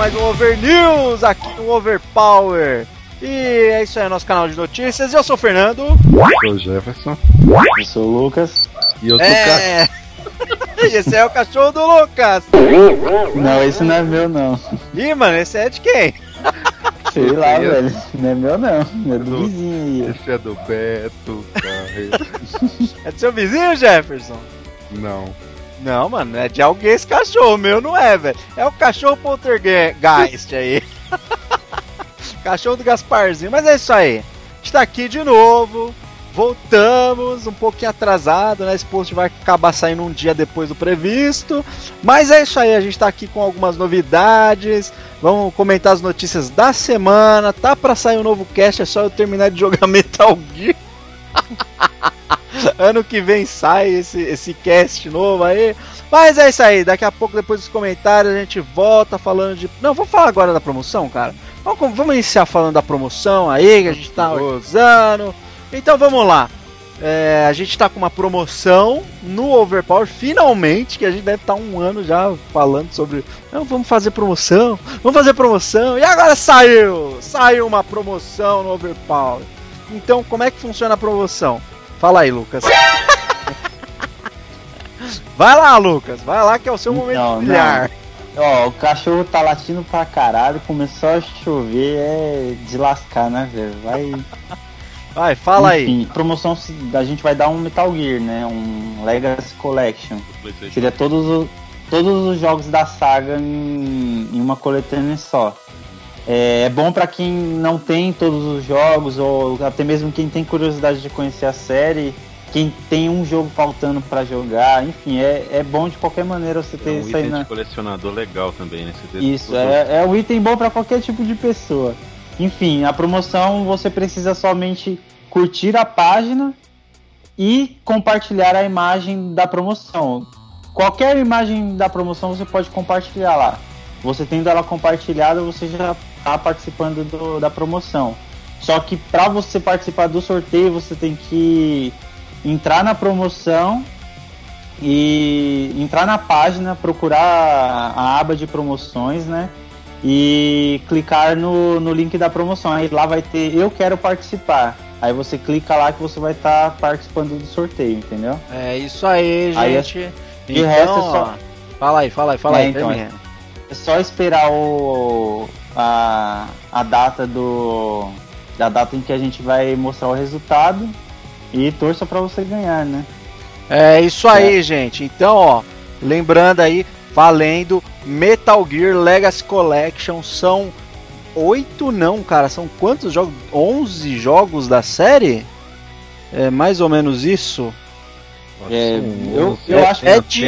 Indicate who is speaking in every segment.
Speaker 1: mais um Over News aqui no Overpower. E é isso aí, nosso canal de notícias. Eu sou o Fernando.
Speaker 2: Eu sou o Jefferson.
Speaker 3: Eu sou o Lucas.
Speaker 2: E eu sou
Speaker 1: É. E esse é o cachorro do Lucas.
Speaker 3: Não, esse não é meu, não.
Speaker 1: Ih, mano, esse é de quem?
Speaker 3: Sei lá,
Speaker 2: Eu-
Speaker 3: velho. Não é meu, não. É do
Speaker 2: Do-
Speaker 3: vizinho aí.
Speaker 2: Esse é do Beto, cara.
Speaker 1: É do seu vizinho, Jefferson?
Speaker 2: Não.
Speaker 1: Não, mano, é de alguém esse cachorro. Meu não é, velho. É o cachorro poltergeist aí. cachorro do Gasparzinho. Mas é isso aí. A gente tá aqui de novo. Voltamos, um pouquinho atrasado, né? Esse post vai acabar saindo um dia depois do previsto. Mas é isso aí, a gente tá aqui com algumas novidades. Vamos comentar as notícias da semana. Tá pra sair um novo cast, é só eu terminar de jogar Metal Gear. ano que vem sai esse, esse cast novo aí. Mas é isso aí, daqui a pouco, depois dos comentários, a gente volta falando de. Não, vamos falar agora da promoção, cara. Vamos, vamos iniciar falando da promoção aí, que a gente tá usando. Então vamos lá. É, a gente tá com uma promoção no Overpower, finalmente, que a gente deve estar um ano já falando sobre. Não, vamos fazer promoção, vamos fazer promoção. E agora saiu! Saiu uma promoção no Overpower. Então, como é que funciona a promoção? Fala aí, Lucas. Vai lá, Lucas. Vai lá que é o seu momento
Speaker 3: Não,
Speaker 1: de brilhar.
Speaker 3: Ó, o cachorro tá latindo pra caralho. Começou a chover, é de lascar, né, velho? Vai.
Speaker 1: Vai, fala aí.
Speaker 3: Enfim, promoção se- a gente vai dar um Metal Gear, né? Um Legacy Collection. Seria todos, o- todos os jogos da saga em, em uma coletânea só. É, é bom pra quem não tem todos os jogos, ou até mesmo quem tem curiosidade de conhecer a série, quem tem um jogo faltando pra jogar, enfim, é, é bom de qualquer maneira você
Speaker 2: É
Speaker 3: ter
Speaker 2: um
Speaker 3: isso aí
Speaker 2: item
Speaker 3: na.
Speaker 2: de colecionador legal também, né?
Speaker 3: Isso, é, é um item bom pra qualquer tipo de pessoa. Enfim, a promoção você precisa somente curtir a página e compartilhar a imagem da promoção. Qualquer imagem da promoção você pode compartilhar lá. Você tendo ela compartilhada, você já está participando do- da promoção. Só que para você participar do sorteio, você tem que entrar na promoção e entrar na página, procurar a aba de promoções, né? E clicar no, no link da promoção. Aí lá vai ter Eu Quero Participar. Aí você clica lá que você vai estar participando do sorteio, entendeu?
Speaker 1: É isso aí,
Speaker 3: Aí,
Speaker 1: gente.
Speaker 3: de resto, é
Speaker 1: então,
Speaker 3: só-
Speaker 1: fala aí, fala aí, fala
Speaker 3: É,
Speaker 1: aí.
Speaker 3: então. É só esperar o, a, a data do. Da data em que a gente vai mostrar o resultado e torça pra você ganhar, né?
Speaker 1: É isso aí, gente. Então, ó, lembrando aí, valendo Metal Gear Legacy Collection são oito não, cara, são quantos jogos? 11 jogos da série? É mais ou menos isso?
Speaker 2: Nossa,
Speaker 3: É,
Speaker 2: são
Speaker 3: eu-
Speaker 2: 11,
Speaker 3: eu acho
Speaker 2: tem
Speaker 1: que- é de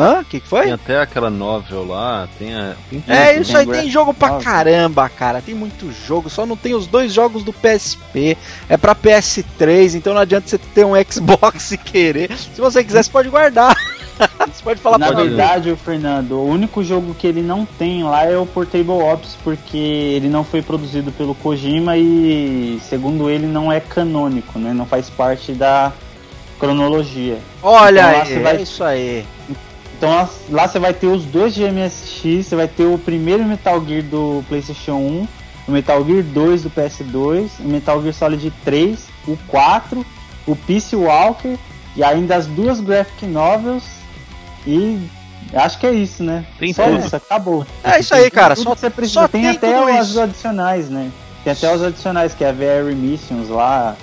Speaker 1: Hã? O que, que foi?
Speaker 2: Tem até aquela novel lá, tem a. Tem
Speaker 1: É, isso aí
Speaker 3: tem
Speaker 1: jogo pra
Speaker 3: Graphic
Speaker 1: caramba, cara. Tem muito jogo, só não tem os dois jogos do PSP. É pra PS3, então não adianta você ter um Xbox e querer. Se você quiser, você pode guardar. você pode falar
Speaker 3: Na
Speaker 1: pra
Speaker 3: verdade, o Fernando, o único jogo que ele não tem lá é o Portable Ops, porque ele não foi produzido pelo Kojima e, segundo ele, não é canônico, né? Não faz parte da cronologia.
Speaker 1: Olha
Speaker 3: Então
Speaker 1: aí,
Speaker 3: vai-
Speaker 1: é isso aí.
Speaker 3: Então lá- você vai ter os dois de MSX, você vai ter o primeiro Metal Gear do PlayStation 1, o Metal Gear 2 do PS2, o Metal Gear Solid 3, o 4, o Peace Walker e ainda as duas graphic novels e acho que é isso, né?
Speaker 2: Tem
Speaker 3: só
Speaker 2: tudo.
Speaker 3: isso, acabou.
Speaker 1: É isso aí, cara.
Speaker 3: Tudo
Speaker 1: Só,
Speaker 3: que você precisa.
Speaker 1: só
Speaker 3: tem,
Speaker 1: tem
Speaker 3: até os adicionais, né? Tem até os adicionais, que é a VR Missions lá,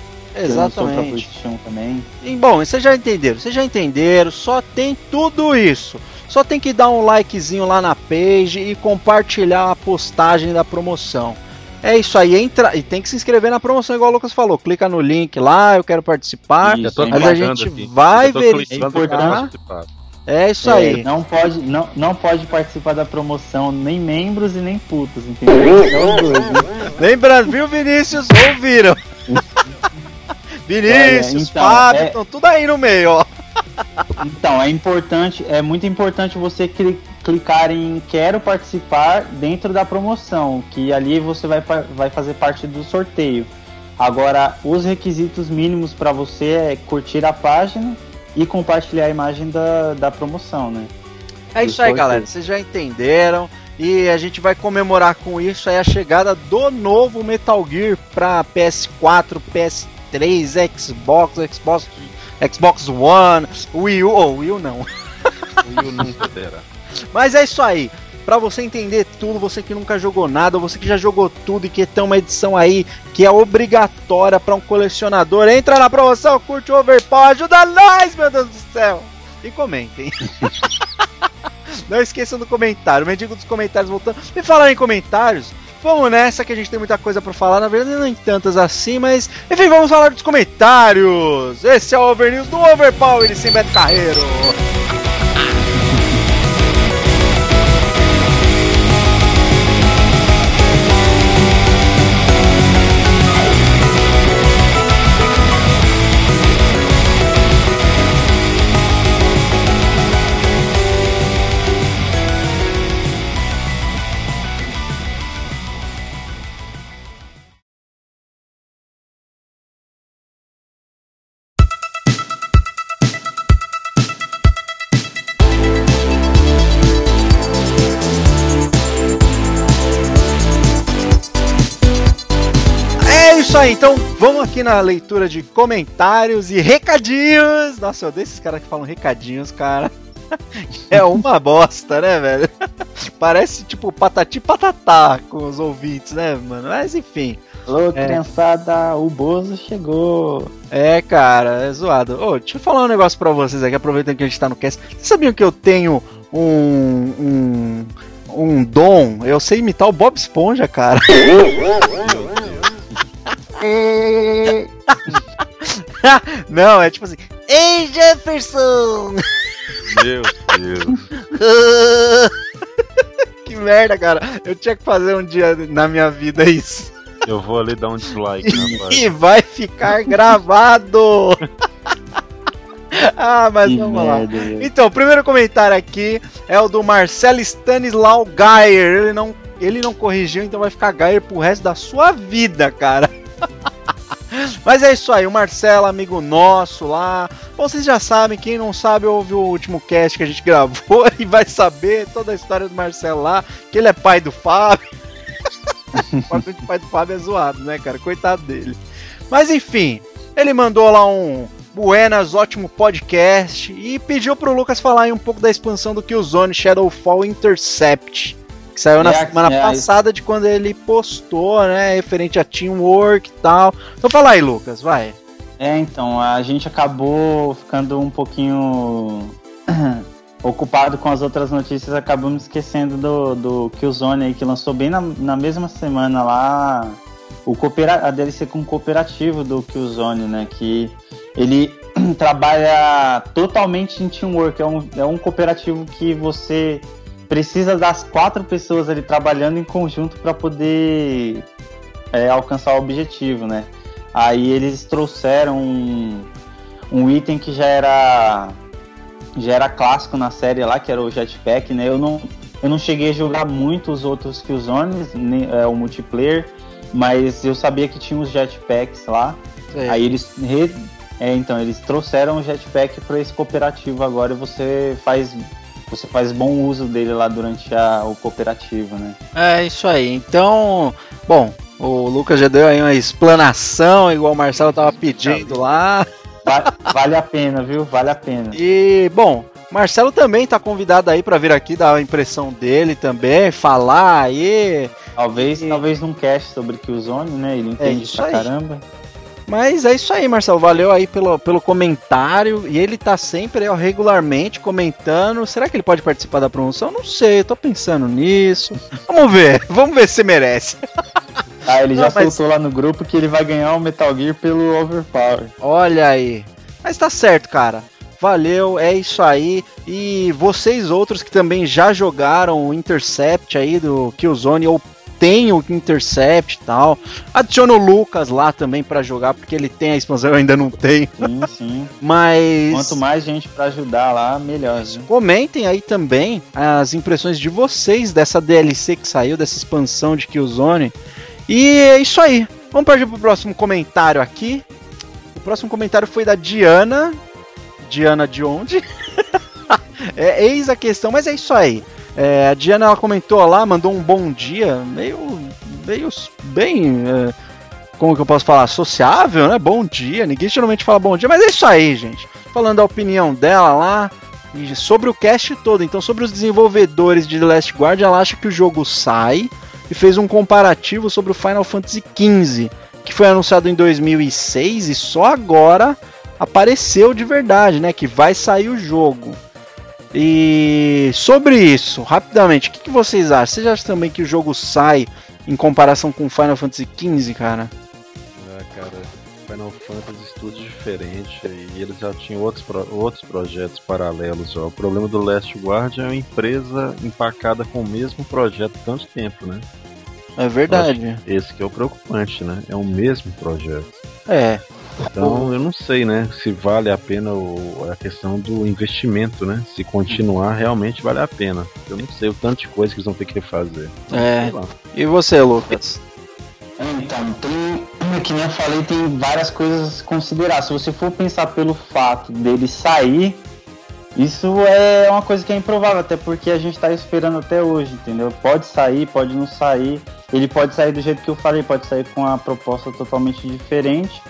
Speaker 1: Exatamente.
Speaker 3: PlayStation também.
Speaker 1: E, bom, vocês já entenderam, vocês já entenderam, só tem tudo isso. Só tem que dar um likezinho lá na page e compartilhar a postagem da promoção. É isso aí, entra e tem que se inscrever na promoção, igual o Lucas falou. Clica no link lá, eu quero participar.
Speaker 3: Isso,
Speaker 1: Mas a gente
Speaker 2: aqui.
Speaker 1: vai verificar. É isso
Speaker 3: É,
Speaker 1: aí.
Speaker 3: Não pode, não, não pode participar da promoção nem membros e nem putos, entendeu? Os dois, né?
Speaker 1: Lembrando, viu, Vinícius? Ouviram? Vinícius,
Speaker 3: então,
Speaker 1: Fábio,
Speaker 3: é-
Speaker 1: tudo aí no meio, ó.
Speaker 3: Então, é importante, é muito importante você cli- clicar em quero participar dentro da promoção, que ali você vai, vai fazer parte do sorteio. Agora, os requisitos mínimos para você é curtir a página e compartilhar a imagem da, da promoção, né?
Speaker 1: É isso aí, galera. Vocês já entenderam. E a gente vai comemorar com isso aí a chegada do novo Metal Gear para PS4, PS3, Xbox, Xbox, Xbox One, Wii U, oh, Wii U não.
Speaker 2: Wii U nunca terá.
Speaker 1: Mas é isso aí. Pra você entender tudo, você que nunca jogou nada, você que já jogou tudo e que tem uma edição aí que é obrigatória para um colecionador, entra na promoção, curte o Overpower, ajuda nós, meu Deus do céu! E comentem. Não esqueçam do comentário, o mendigo dos comentários voltando. E falar em comentários, vamos nessa que a gente tem muita coisa para falar, na verdade nem tantas assim, mas enfim, vamos falar dos comentários. Esse é o Overnews do Overpower sem Beto Carreiro. Vamos aqui na leitura de comentários e recadinhos. Nossa, eu odeio esses caras que falam recadinhos, cara. É uma bosta, né, velho? Parece tipo patati patatá com os ouvintes, né, mano? Mas enfim.
Speaker 3: Alô, é. criançada, o Bozo chegou.
Speaker 1: É, cara, é zoado. Ô, deixa eu falar um negócio pra vocês aqui, aproveitando que a gente tá no cast. Vocês sabiam que eu tenho um. um. um dom? Eu sei imitar o Bob Esponja, cara. Não, é tipo assim. Ei, Jefferson!
Speaker 2: Meu Deus.
Speaker 1: que merda, cara. Eu tinha que fazer um dia na minha vida isso.
Speaker 2: Eu vou ali dar um dislike.
Speaker 1: e vai ficar gravado. ah, mas que vamos merda, lá. Então, o primeiro comentário aqui é o do Marcelo Stanislau Geyer. Ele não, ele não corrigiu, então vai ficar Geyer pro resto da sua vida, cara. Mas é isso aí, o Marcelo, amigo nosso lá. Vocês já sabem, quem não sabe, ouve o último cast que a gente gravou e vai saber toda a história do Marcelo lá, que ele é pai do Fábio. o pai do Fábio é zoado, né, cara? Coitado dele. Mas enfim, ele mandou lá um Buenas, ótimo podcast e pediu pro Lucas falar aí um pouco da expansão do Killzone Shadowfall Intercept. Que saiu na é, semana é, passada de quando ele postou, né? Referente a teamwork e tal. Então fala aí, Lucas, vai.
Speaker 3: É, então, a gente acabou ficando um pouquinho ocupado com as outras notícias, acabamos esquecendo do, do Killzone aí, que lançou bem na, na mesma semana lá o coopera a DLC com cooperativo do Killzone, né? Que ele trabalha totalmente em teamwork, é um, é um cooperativo que você precisa das quatro pessoas ali trabalhando em conjunto para poder é, alcançar o objetivo, né? Aí eles trouxeram um, um, item que já era já era clássico na série lá, que era o jetpack, né? Eu não, eu não cheguei a jogar muito os outros Killzones, é, o multiplayer, mas eu sabia que tinha os jetpacks lá. É. Aí eles re, é, então eles trouxeram o jetpack para esse cooperativo agora e você faz você faz bom uso dele lá durante a, o cooperativo, né?
Speaker 1: É isso aí. Então, bom, o Lucas já deu aí uma explanação, igual o Marcelo tava pedindo lá.
Speaker 3: Vale, vale a pena, viu? Vale a pena.
Speaker 1: E, bom, Marcelo também tá convidado aí para vir aqui dar a impressão dele também, falar aí.
Speaker 3: Talvez, e... talvez num cast sobre Killzone, né? Ele entende é pra aí. caramba.
Speaker 1: Mas é isso aí, Marcelo. Valeu aí pelo, pelo comentário. E ele tá sempre ó, regularmente comentando. Será que ele pode participar da promoção? Não sei, tô pensando nisso. Vamos ver, vamos ver se merece.
Speaker 3: Ah, ele já Não, mas... soltou lá no grupo que ele vai ganhar o Metal Gear pelo Overpower.
Speaker 1: Olha aí. Mas tá certo, cara. Valeu, é isso aí. E vocês outros que também já jogaram o Intercept aí do Killzone ou tem o Intercept e tal. Adiciona o Lucas lá também para jogar, porque ele tem a expansão, eu ainda não tenho.
Speaker 3: Sim, sim.
Speaker 1: Mas.
Speaker 3: Quanto mais gente para ajudar lá, melhor. Viu?
Speaker 1: Comentem aí também as impressões de vocês dessa DLC que saiu, dessa expansão de Killzone. E é isso aí. Vamos partir pro próximo comentário aqui. O próximo comentário foi da Diana. Diana de onde? é, eis a questão, mas é isso aí. É, a Diana ela comentou lá, mandou um bom dia, meio, meio bem, é, como que eu posso falar, sociável, né? Bom dia. Ninguém geralmente fala bom dia, mas é isso aí, gente. Falando a opinião dela lá sobre o cast todo. Então, sobre os desenvolvedores de The Last Guard, ela acha que o jogo sai e fez um comparativo sobre o Final Fantasy XV, que foi anunciado em 2006 e só agora apareceu de verdade, né? Que vai sair o jogo. E sobre isso, rapidamente, o que, que, vocês acham? Vocês acham também que o jogo sai em comparação com Final Fantasy XV, cara?
Speaker 2: Ah, cara, Final Fantasy tudo diferente e eles já tinham outros, pro, outros projetos paralelos. Ó. O problema do Last Guard é uma empresa empacada com o mesmo projeto tanto tempo, né?
Speaker 1: É verdade.
Speaker 2: Esse que é o preocupante, né? É o mesmo projeto.
Speaker 1: É.
Speaker 2: Então eu não sei, né, se vale a pena o, a questão do investimento, né? Se continuar realmente vale a pena. Eu não sei o tanto de coisa que eles vão ter que fazer.
Speaker 1: É. E você, Lucas?
Speaker 3: Então, tem, que nem eu falei, tem várias coisas a se considerar. Se você for pensar pelo fato dele sair, isso é uma coisa que é improvável, até porque a gente está esperando até hoje, entendeu? Pode sair, pode não sair. Ele pode sair do jeito que eu falei, pode sair com uma proposta totalmente diferente.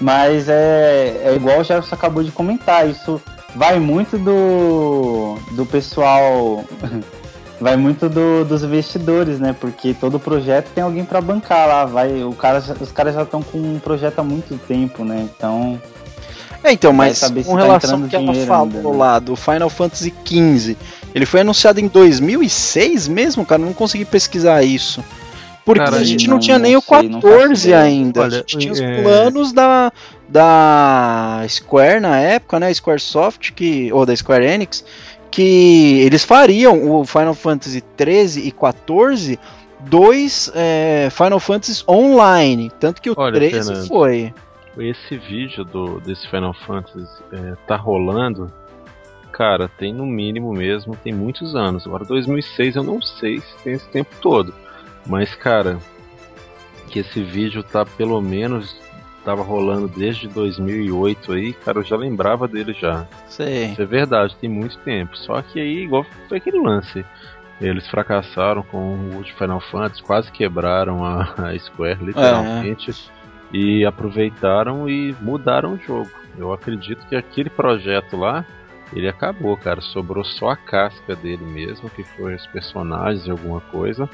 Speaker 3: Mas é, é igual o Jefferson acabou de comentar, isso vai muito do, do pessoal, vai muito do, dos investidores, né? Porque todo projeto tem alguém para bancar lá, vai, o cara, os caras já estão com um projeto há muito tempo, né? Então
Speaker 1: é, então, mas com tá relação ao que ela falou ainda, né? lá do Final Fantasy XV, ele foi anunciado em 2006 mesmo, cara, não consegui pesquisar isso. Porque Cara, a gente não, não tinha nem o 14 sei, ainda. Olha, a gente tinha os é... planos da, da Square na época, né? Squaresoft, que, ou da Square Enix, que eles fariam o Final Fantasy 13 e 14 dois é, Final Fantasy online. Tanto que o Olha, 13 Fernando, foi.
Speaker 2: Esse vídeo do, desse Final Fantasy é, tá rolando. Cara, tem no mínimo mesmo, tem muitos anos. Agora 2006 eu não sei se tem esse tempo todo. Mas, cara, que esse vídeo tá pelo menos tava rolando desde 2008 aí, cara, eu já lembrava dele já.
Speaker 1: Sei.
Speaker 2: Isso é verdade, tem muito tempo. Só que aí, igual foi aquele lance. Eles fracassaram com o Final Fantasy, quase quebraram a, a Square, literalmente. É. E aproveitaram e mudaram o jogo. Eu acredito que aquele projeto lá, ele acabou, cara. Sobrou só a casca dele mesmo, que foi os personagens e alguma coisa.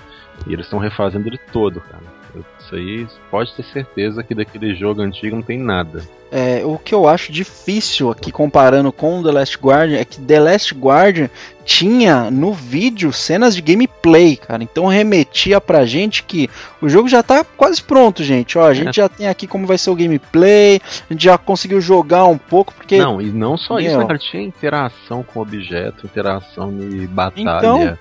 Speaker 2: E eles estão refazendo ele todo, cara. Isso aí pode ter certeza que daquele jogo antigo não tem nada.
Speaker 1: É, o que eu acho difícil aqui comparando com The Last Guardian é que The Last Guardian tinha no vídeo cenas de gameplay, cara. Então remetia pra gente que o jogo já tá quase pronto, gente. Ó, a gente é. já tem aqui como vai ser o gameplay, a gente já conseguiu jogar um pouco, porque.
Speaker 2: Não, e não só isso, né, cara? Tinha interação com objeto, interação de batalha. Então,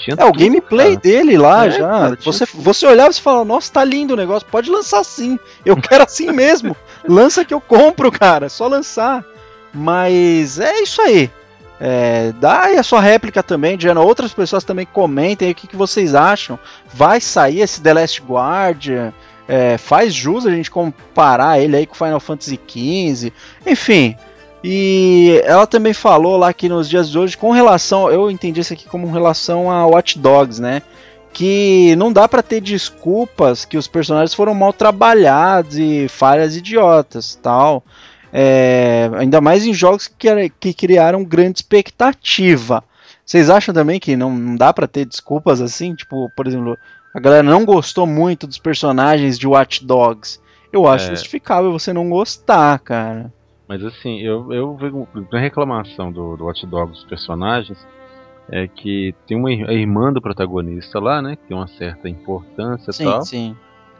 Speaker 1: tinha é, o gameplay cara. dele lá é, já. Cara, você, você olhava e falava, nossa, tá lindo o negócio, pode lançar sim. Eu quero assim mesmo. Lança que eu compro, cara. Só lançar. Mas é isso aí. É, dá aí a sua réplica também, Diana. Outras pessoas também comentem aí o que, que vocês acham. Vai sair esse The Last Guardian? É, faz jus a gente comparar ele aí com Final Fantasy XV. Enfim, e ela também falou lá que nos dias de hoje, com relação, eu entendi isso aqui como relação a Watch Dogs, né? Que não dá para ter desculpas que os personagens foram mal trabalhados e falhas idiotas, tal. É, ainda mais em jogos que, que criaram grande expectativa. Vocês acham também que não, não dá para ter desculpas assim? Tipo, por exemplo, a galera não gostou muito dos personagens de Watch Dogs. Eu acho é. justificável você não gostar, cara.
Speaker 2: Mas assim, eu, eu vejo a reclamação do, do Watch Dogs dos personagens é que tem uma a irmã do protagonista lá, né? Que tem uma certa importância
Speaker 1: e
Speaker 2: tal.
Speaker 1: Sim.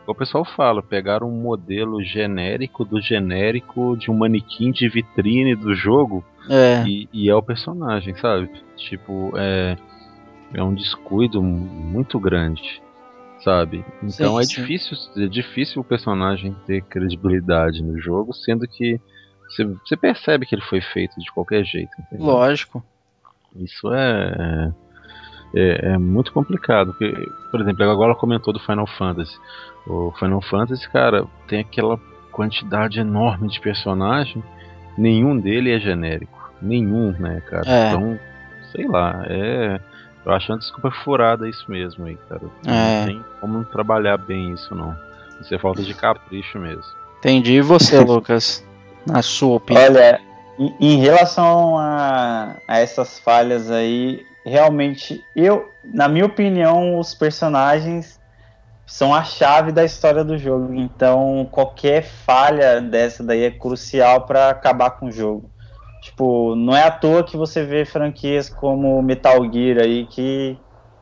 Speaker 2: O pessoal fala, pegaram um modelo genérico do genérico de um manequim de vitrine do jogo
Speaker 1: é.
Speaker 2: E, e, é o personagem, sabe? Tipo, é, é um descuido muito grande, sabe? Então sim, é sim. difícil é difícil o personagem ter credibilidade no jogo, sendo que você, você percebe que ele foi feito de qualquer jeito.
Speaker 1: Entendeu? Lógico.
Speaker 2: Isso é, é, é, muito complicado. Porque, por exemplo, agora ela comentou do Final Fantasy. O Final Fantasy, cara, tem aquela quantidade enorme de personagem. Nenhum dele é genérico. Nenhum, né, cara?
Speaker 1: É.
Speaker 2: Então, sei lá, é. Eu acho uma desculpa furada isso mesmo aí, cara.
Speaker 1: É.
Speaker 2: Não tem como trabalhar bem isso, não. Isso é falta de capricho mesmo.
Speaker 1: Entendi. E você, Lucas? Na sua opinião?
Speaker 3: Olha, em, em relação a, a essas falhas aí, realmente, eu, na minha opinião, os personagens são a chave da história do jogo. Então, qualquer falha dessa daí é crucial para acabar com o jogo. Tipo, não é à toa que você vê franquias como Metal Gear aí que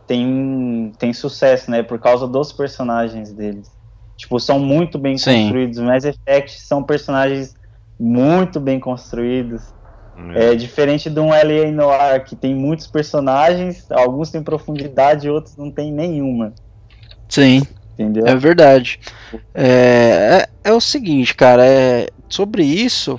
Speaker 3: tem, tem sucesso, né? Por causa dos personagens deles. Tipo, são muito bem
Speaker 1: Sim.
Speaker 3: construídos. Mass Effect são personagens muito bem construídos. É diferente de um L.A. Noir, que tem muitos personagens, alguns têm profundidade, outros não tem nenhuma.
Speaker 1: Sim.
Speaker 3: Entendeu?
Speaker 1: É verdade. É, é, é, o seguinte, cara, é, sobre isso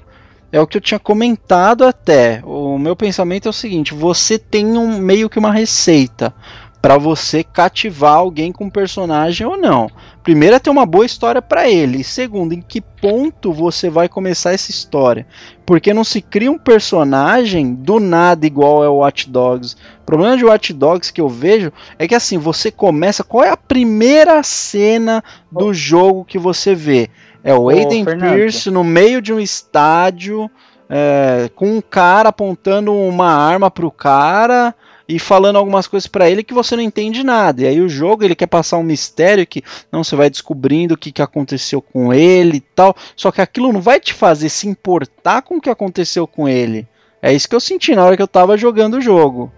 Speaker 1: é o que eu tinha comentado até. O meu pensamento é o seguinte: você tem um meio que uma receita para você cativar alguém com personagem ou não. Primeiro é ter uma boa história para ele. E segundo, em que ponto você vai começar essa história? Porque não se cria um personagem do nada igual é o Watch Dogs. O problema de Watch Dogs que eu vejo é que assim, você começa, qual é a primeira cena do jogo que você vê? É o Aiden Pierce no meio de um estádio, é, com um cara apontando uma arma pro cara e falando algumas coisas para ele que você não entende nada. E aí o jogo ele quer passar um mistério que não você vai descobrindo o que, que aconteceu com ele e tal. Só que aquilo não vai te fazer se importar com o que aconteceu com ele. É isso que eu senti na hora que eu tava jogando o jogo.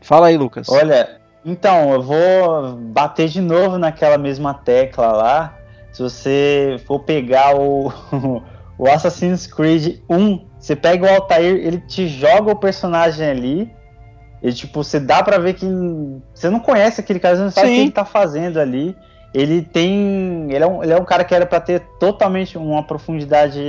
Speaker 1: Fala aí, Lucas.
Speaker 3: Olha, então, eu vou bater de novo naquela mesma tecla lá. Se você for pegar o, o Assassin's Creed 1, você pega o Altair, ele te joga o personagem ali e, tipo, você dá pra ver que você não conhece aquele cara, você não sabe Sim. o que ele tá fazendo ali. Ele tem. Ele é um, ele é um cara que era para ter totalmente uma profundidade.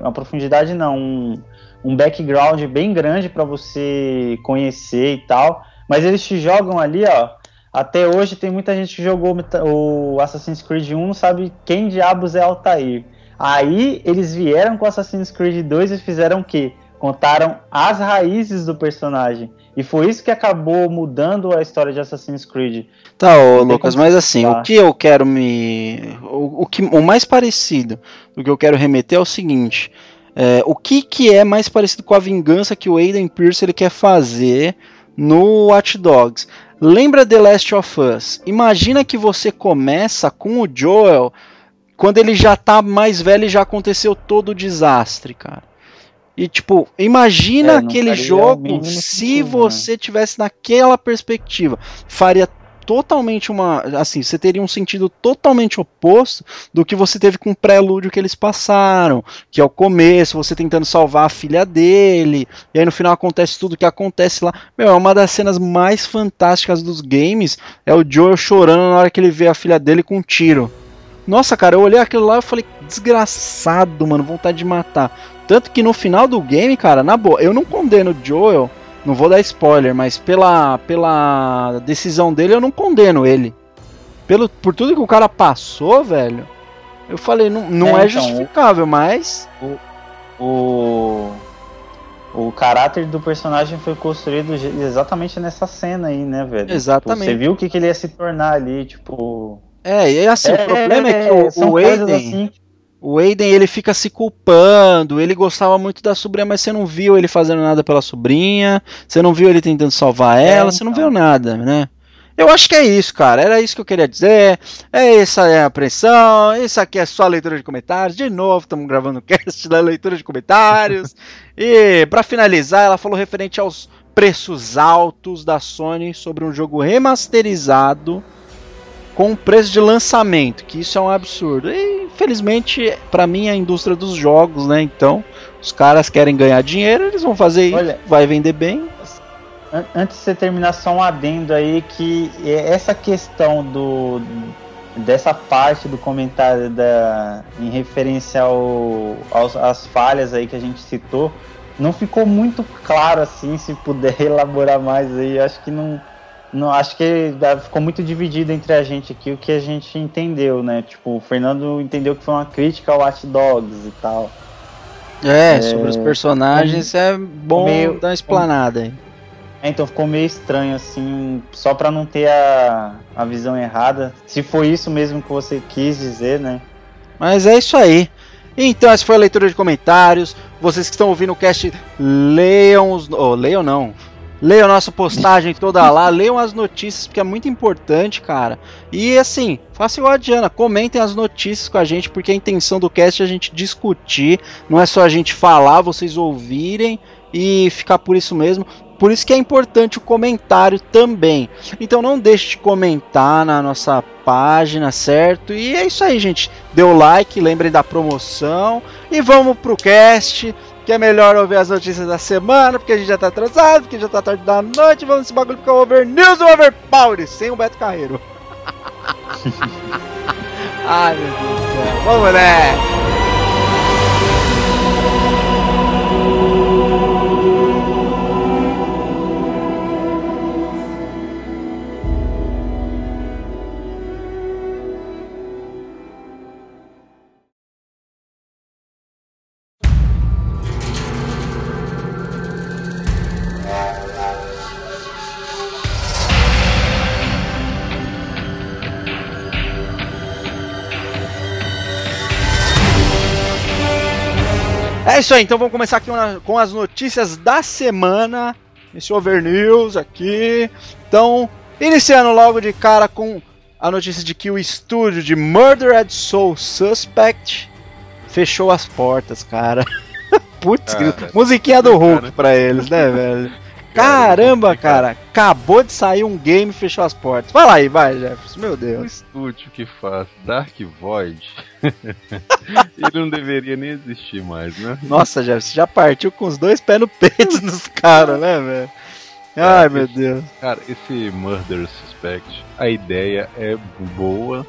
Speaker 3: Uma profundidade não, um, um background bem grande para você conhecer e tal. Mas eles te jogam ali, ó. Até hoje tem muita gente que jogou o Assassin's Creed 1 não sabe quem diabos é Altair. Aí eles vieram com Assassin's Creed 2 e fizeram o quê? Contaram as raízes do personagem. E foi isso que acabou mudando a história de Assassin's Creed.
Speaker 1: Tá, ô, Lucas, mas assim, o que eu quero me. O, o, que, o mais parecido do que eu quero remeter é o seguinte. É, o que, que é mais parecido com a vingança que o Aiden Pierce ele quer fazer no Watch Dogs? Lembra The Last of Us? Imagina que você começa com o Joel quando ele já tá mais velho e já aconteceu todo o desastre, cara. E tipo, imagina é, aquele jogo se né? você tivesse naquela perspectiva. Faria totalmente uma. Assim, você teria um sentido totalmente oposto do que você teve com o prelúdio que eles passaram. Que é o começo, você tentando salvar a filha dele. E aí no final acontece tudo que acontece lá. Meu, é uma das cenas mais fantásticas dos games. É o Joel chorando na hora que ele vê a filha dele com um tiro. Nossa, cara, eu olhei aquilo lá e falei, desgraçado, mano, vontade de matar. Tanto que no final do game, cara, na boa, eu não condeno o Joel, não vou dar spoiler, mas pela, pela decisão dele eu não condeno ele. Pelo, por tudo que o cara passou, velho, eu falei, não, não é, é então, justificável, mas.
Speaker 3: O, o, o caráter do personagem foi construído exatamente nessa cena aí, né, velho? Tipo,
Speaker 1: exatamente.
Speaker 3: Tipo, você viu o que, que ele ia se tornar ali, tipo.
Speaker 1: É, e assim, é, o problema é, é que o, o Aiden. Assim, o Aiden ele fica se culpando, ele gostava muito da sobrinha, mas você não viu ele fazendo nada pela sobrinha, você não viu ele tentando salvar é, ela, é, você não viu nada, né? Eu acho que é isso, cara. Era isso que eu queria dizer. É essa é a pressão. Isso aqui é só a leitura de comentários. De novo, estamos gravando o cast da leitura de comentários. e para finalizar, ela falou referente aos preços altos da Sony sobre um jogo remasterizado com preço de lançamento, que isso é um absurdo. E infelizmente, para mim, é a indústria dos jogos, né? Então, os caras querem ganhar dinheiro, eles vão fazer isso, Olha, vai vender bem.
Speaker 3: Antes de você terminar, só um adendo aí que essa questão do dessa parte do comentário da em referência ao, aos, às falhas aí que a gente citou, não ficou muito claro assim, se puder elaborar mais aí, acho que não não, acho que ficou muito dividido entre a gente aqui o que a gente entendeu, né? Tipo, o Fernando entendeu que foi uma crítica ao Watch Dogs e tal.
Speaker 1: É, é sobre os personagens é bom meio, dar uma explanada aí.
Speaker 3: É, então ficou meio estranho, assim, só para não ter a, a visão errada. Se foi isso mesmo que você quis dizer, né?
Speaker 1: Mas é isso aí. Então, essa foi a leitura de comentários. Vocês que estão ouvindo o cast, leiam os. Oh, leiam não. Leiam nossa postagem toda lá, leiam as notícias, porque é muito importante, cara. E assim, faça igual a Diana, comentem as notícias com a gente, porque a intenção do cast é a gente discutir, não é só a gente falar, vocês ouvirem e ficar por isso mesmo. Por isso que é importante o comentário também. Então não deixe de comentar na nossa página, certo? E é isso aí, gente. Dê o like, lembrem da promoção e vamos pro cast. Que é melhor ouvir as notícias da semana, porque a gente já tá atrasado, porque já tá tarde da noite. Vamos nesse bagulho porque é Over News e Overpower, sem o Beto Carreiro. Ai meu Deus do céu. Vamos, né? É isso aí, então vamos começar aqui com as notícias da semana. Esse Over News aqui. Então, iniciando logo de cara com a notícia de que o estúdio de Murdered Soul Suspect fechou as portas, cara. Putz, ah, musiquinha do Hulk pra eles, né, velho? Caramba, cara, acabou de sair um game e fechou as portas. Vai lá aí, vai, Jefferson, meu Deus. O
Speaker 2: estúdio que faz Dark Void, ele não deveria nem existir mais, né?
Speaker 1: Nossa, Jefferson, já partiu com os dois pés no peito dos caras, né, velho? Ai, meu Deus.
Speaker 2: Cara, esse Murder Suspect, a ideia é boa,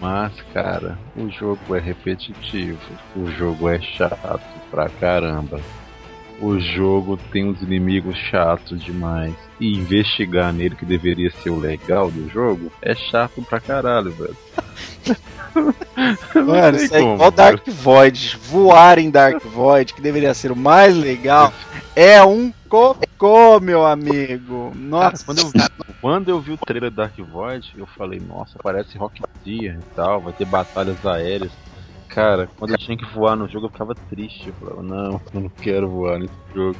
Speaker 2: mas, cara, o jogo é repetitivo, o jogo é chato pra caramba o jogo tem uns inimigos chatos demais. E investigar nele, que deveria ser o legal do jogo, é chato pra caralho, velho.
Speaker 1: Mano, isso é como, igual Dark Void. Voar em Dark Void, que deveria ser o mais legal, é um cocô, meu amigo. Nossa.
Speaker 2: Cara, quando, eu, quando eu vi o trailer Dark Void, eu falei, nossa, parece Rock Deer e tal, vai ter batalhas aéreas cara, quando eu tinha que voar no jogo eu ficava triste. Eu falava, não, eu não quero voar nesse jogo.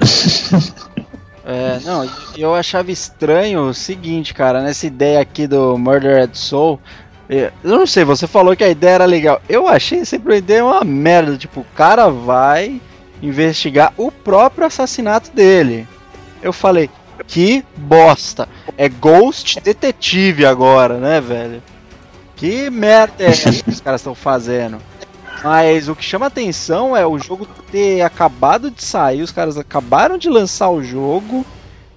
Speaker 1: É, não, eu achava estranho o seguinte, cara, nessa ideia aqui do Murdered Soul. É, eu não sei, você falou que a ideia era legal. Eu achei sempre a ideia uma merda. Tipo, o cara vai investigar o próprio assassinato dele. Eu falei, que bosta. É Ghost Detetive agora, né, velho? Que merda é essa que os caras estão fazendo? Mas o que chama atenção é o jogo ter acabado de sair, os caras acabaram de lançar o jogo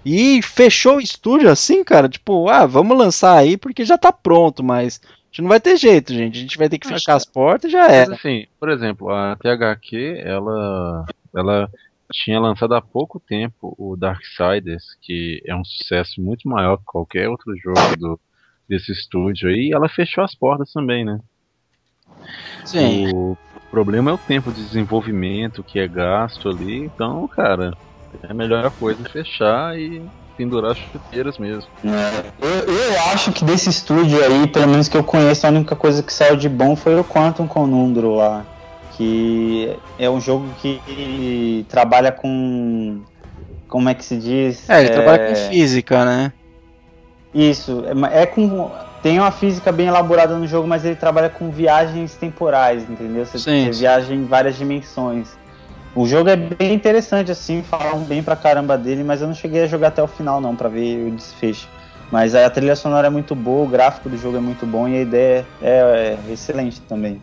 Speaker 1: e fechou o estúdio assim, cara. Tipo, ah, vamos lançar aí porque já tá pronto, mas a gente não vai ter jeito, gente. A gente vai ter que fechar as portas e já era.
Speaker 2: Mas, assim, por exemplo, a THQ, ela, ela tinha lançado há pouco tempo o Darksiders, que é um sucesso muito maior que qualquer outro jogo do, desse estúdio aí, ela fechou as portas também, né?
Speaker 1: Sim.
Speaker 2: O problema é o tempo de desenvolvimento que é gasto ali, então, cara, é a melhor coisa fechar e pendurar as chuteiras mesmo.
Speaker 3: É, eu, eu, acho que desse estúdio aí, pelo menos que eu conheço, a única coisa que saiu de bom foi o Quantum Conundro lá. Que é um jogo que trabalha com. Como é que se diz?
Speaker 1: É, ele é... trabalha com física, né?
Speaker 3: Isso, é, é com. Tem uma física bem elaborada no jogo, mas ele trabalha com viagens temporais, entendeu? Você, você viaja em várias dimensões. O jogo é bem interessante, assim, falam bem pra caramba dele, mas eu não cheguei a jogar até o final, não, para ver o desfecho. Mas a trilha sonora é muito boa, o gráfico do jogo é muito bom e a ideia é, é excelente também.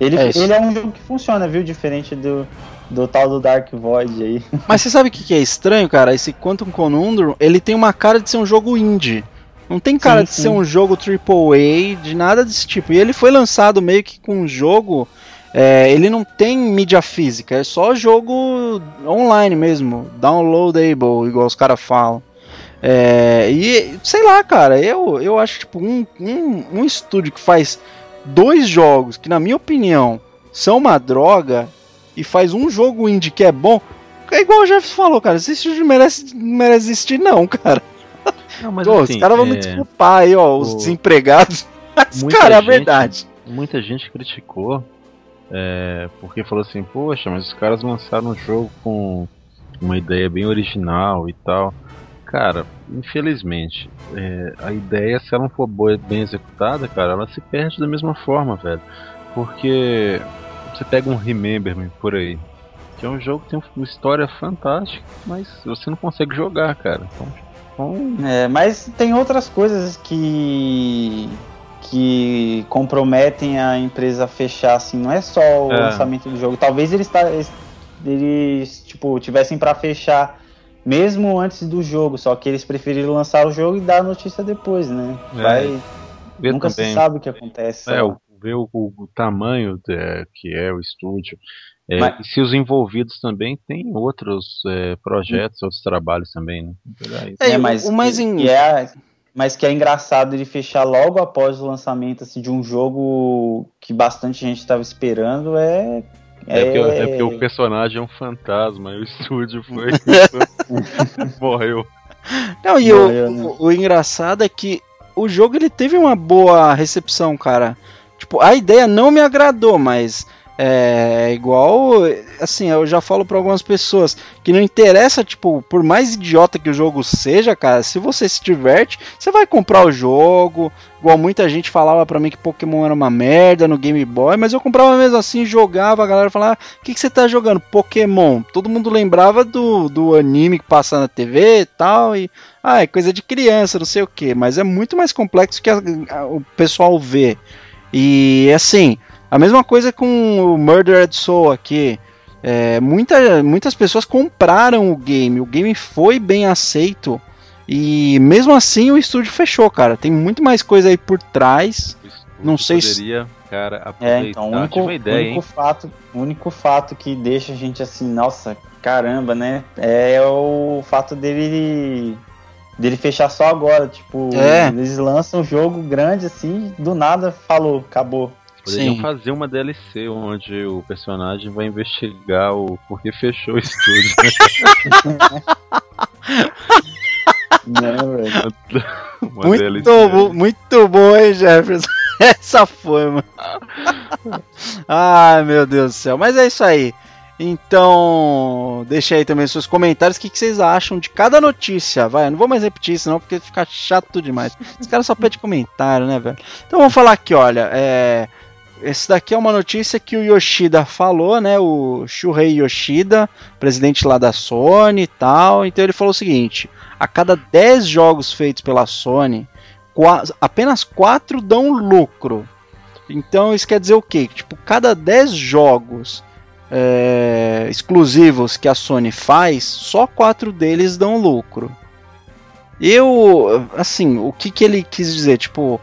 Speaker 3: Ele é, ele é um jogo que funciona, viu? Diferente do, do tal do Dark Void aí.
Speaker 1: Mas você sabe o que, que é estranho, cara? Esse Quantum Conundrum, ele tem uma cara de ser um jogo indie. Não tem cara sim, de sim. ser um jogo AAA, de nada desse tipo. E ele foi lançado meio que com um jogo. É, ele não tem mídia física, é só jogo online mesmo, downloadable, igual os caras falam. É, e sei lá, cara, eu, eu acho tipo um, um, um estúdio que faz dois jogos que, na minha opinião, são uma droga e faz um jogo indie que é bom. é igual o Jeff falou, cara. Esse estúdio merece, merece existir, não, cara. Não, mas Pô, assim, os caras vão é... me desculpar aí, ó, os o... desempregados. Mas, cara, é a verdade.
Speaker 2: Muita gente criticou é, porque falou assim, poxa, mas os caras lançaram um jogo com uma ideia bem original e tal. Cara, infelizmente, é, a ideia, se ela não for boa, bem executada, cara, ela se perde da mesma forma, velho. Porque você pega um Remember Me por aí, que é um jogo que tem uma história fantástica, mas você não consegue jogar, cara. Então,
Speaker 3: então... É, mas tem outras coisas que que comprometem a empresa a fechar, assim, não é só o é. lançamento do jogo. Talvez eles, eles tipo, tivessem para fechar mesmo antes do jogo, só que eles preferiram lançar o jogo e dar a notícia depois, né? É. Vai, nunca também. se sabe o que acontece.
Speaker 2: É, o, ver o, o, tamanho de, que é o estúdio. É, Mas... E se os envolvidos também têm outros é, projetos, outros trabalhos também, né?
Speaker 3: É, mas o mais em... é, mas que é engraçado ele fechar logo após o lançamento assim, de um jogo que bastante gente estava esperando é
Speaker 2: é, porque, é porque o personagem é um fantasma e o estúdio foi. morreu.
Speaker 1: Não, e morreu, o, né? o, o, engraçado é que o jogo ele teve uma boa recepção, cara. Tipo, a ideia não me agradou, mas é igual, assim, eu já falo para algumas pessoas que não interessa, tipo, por mais idiota que o jogo seja, cara, se você se diverte, você vai comprar o jogo. Igual muita gente falava para mim que Pokémon era uma merda no Game Boy, mas eu comprava mesmo assim, jogava, a galera falava: "O que que você tá jogando? Pokémon". Todo mundo lembrava do, do anime que passa na TV e tal e ah, é coisa de criança, não sei o que, mas é muito mais complexo que a, a, o pessoal vê. E assim, a mesma coisa com o Murdered Soul aqui. É, muita, muitas pessoas compraram o game, o game foi bem aceito e mesmo assim o estúdio fechou, cara. Tem muito mais coisa aí por trás. Não sei
Speaker 2: poderia, se. Cara,
Speaker 3: é, então, o único, ideia, único fato, único fato que deixa a gente assim, nossa, caramba, né? É o fato dele dele fechar só agora, tipo, é. eles lançam um jogo grande assim, do nada falou, acabou.
Speaker 2: Poderiam Sim. fazer uma DLC onde o personagem vai investigar o porquê fechou o estúdio.
Speaker 1: Não, velho. muito, bom, muito bom, hein, Jefferson? Essa foi, mano. Ai, meu Deus do céu. Mas é isso aí. Então, deixa aí também seus comentários. O que, que vocês acham de cada notícia? Vai, eu não vou mais repetir isso, não, porque fica chato demais. Os caras só pedem comentário, né, velho? Então vamos falar aqui, olha. É. Esse daqui é uma notícia que o Yoshida falou, né? O Shuhei Yoshida, presidente lá da Sony e tal. Então ele falou o seguinte: a cada 10 jogos feitos pela Sony, apenas 4 dão lucro. Então isso quer dizer o quê? Tipo, cada 10 jogos é, exclusivos que a Sony faz, só 4 deles dão lucro. Eu, assim, o que, que ele quis dizer? Tipo,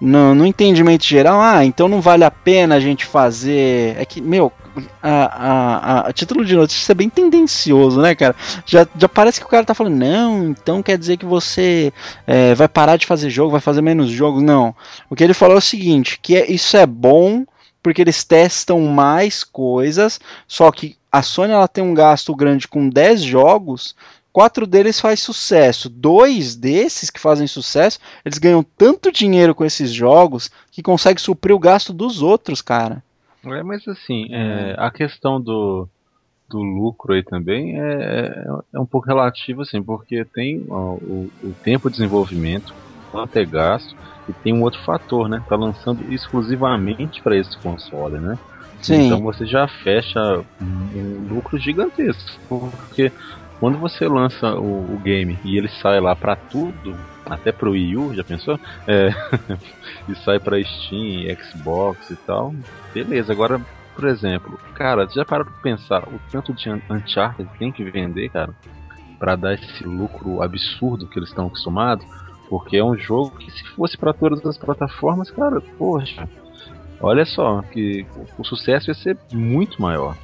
Speaker 1: no, no entendimento geral, ah, então não vale a pena a gente fazer. É que, meu, a, a, a, título de notícia é bem tendencioso, né, cara? Já, já parece que o cara tá falando, não, então quer dizer que você é, vai parar de fazer jogo, vai fazer menos jogos. Não. O que ele falou é o seguinte: que é, isso é bom porque eles testam mais coisas, só que a Sony ela tem um gasto grande com 10 jogos, quatro deles faz sucesso. Dois desses que fazem sucesso, eles ganham tanto dinheiro com esses jogos que consegue suprir o gasto dos outros, cara.
Speaker 2: É, mas assim, é, a questão do, do lucro aí também é, é, é um pouco relativo, assim, porque tem ó, o, o, tempo de desenvolvimento, quanto é gasto, e tem um outro fator, né? Tá lançando exclusivamente para esse console, né? Sim. Então você já fecha um, um lucro gigantesco, porque quando você lança o, o game e ele sai lá para tudo, até pro Wii U, já pensou? É, e sai pra Steam, Xbox e tal, beleza. Agora, por exemplo, cara, já parou pra pensar o tanto de Uncharted tem que vender, cara, para dar esse lucro absurdo que eles estão acostumados? Porque é um jogo que se fosse para todas as plataformas, cara, poxa, olha só, que o sucesso ia ser muito maior.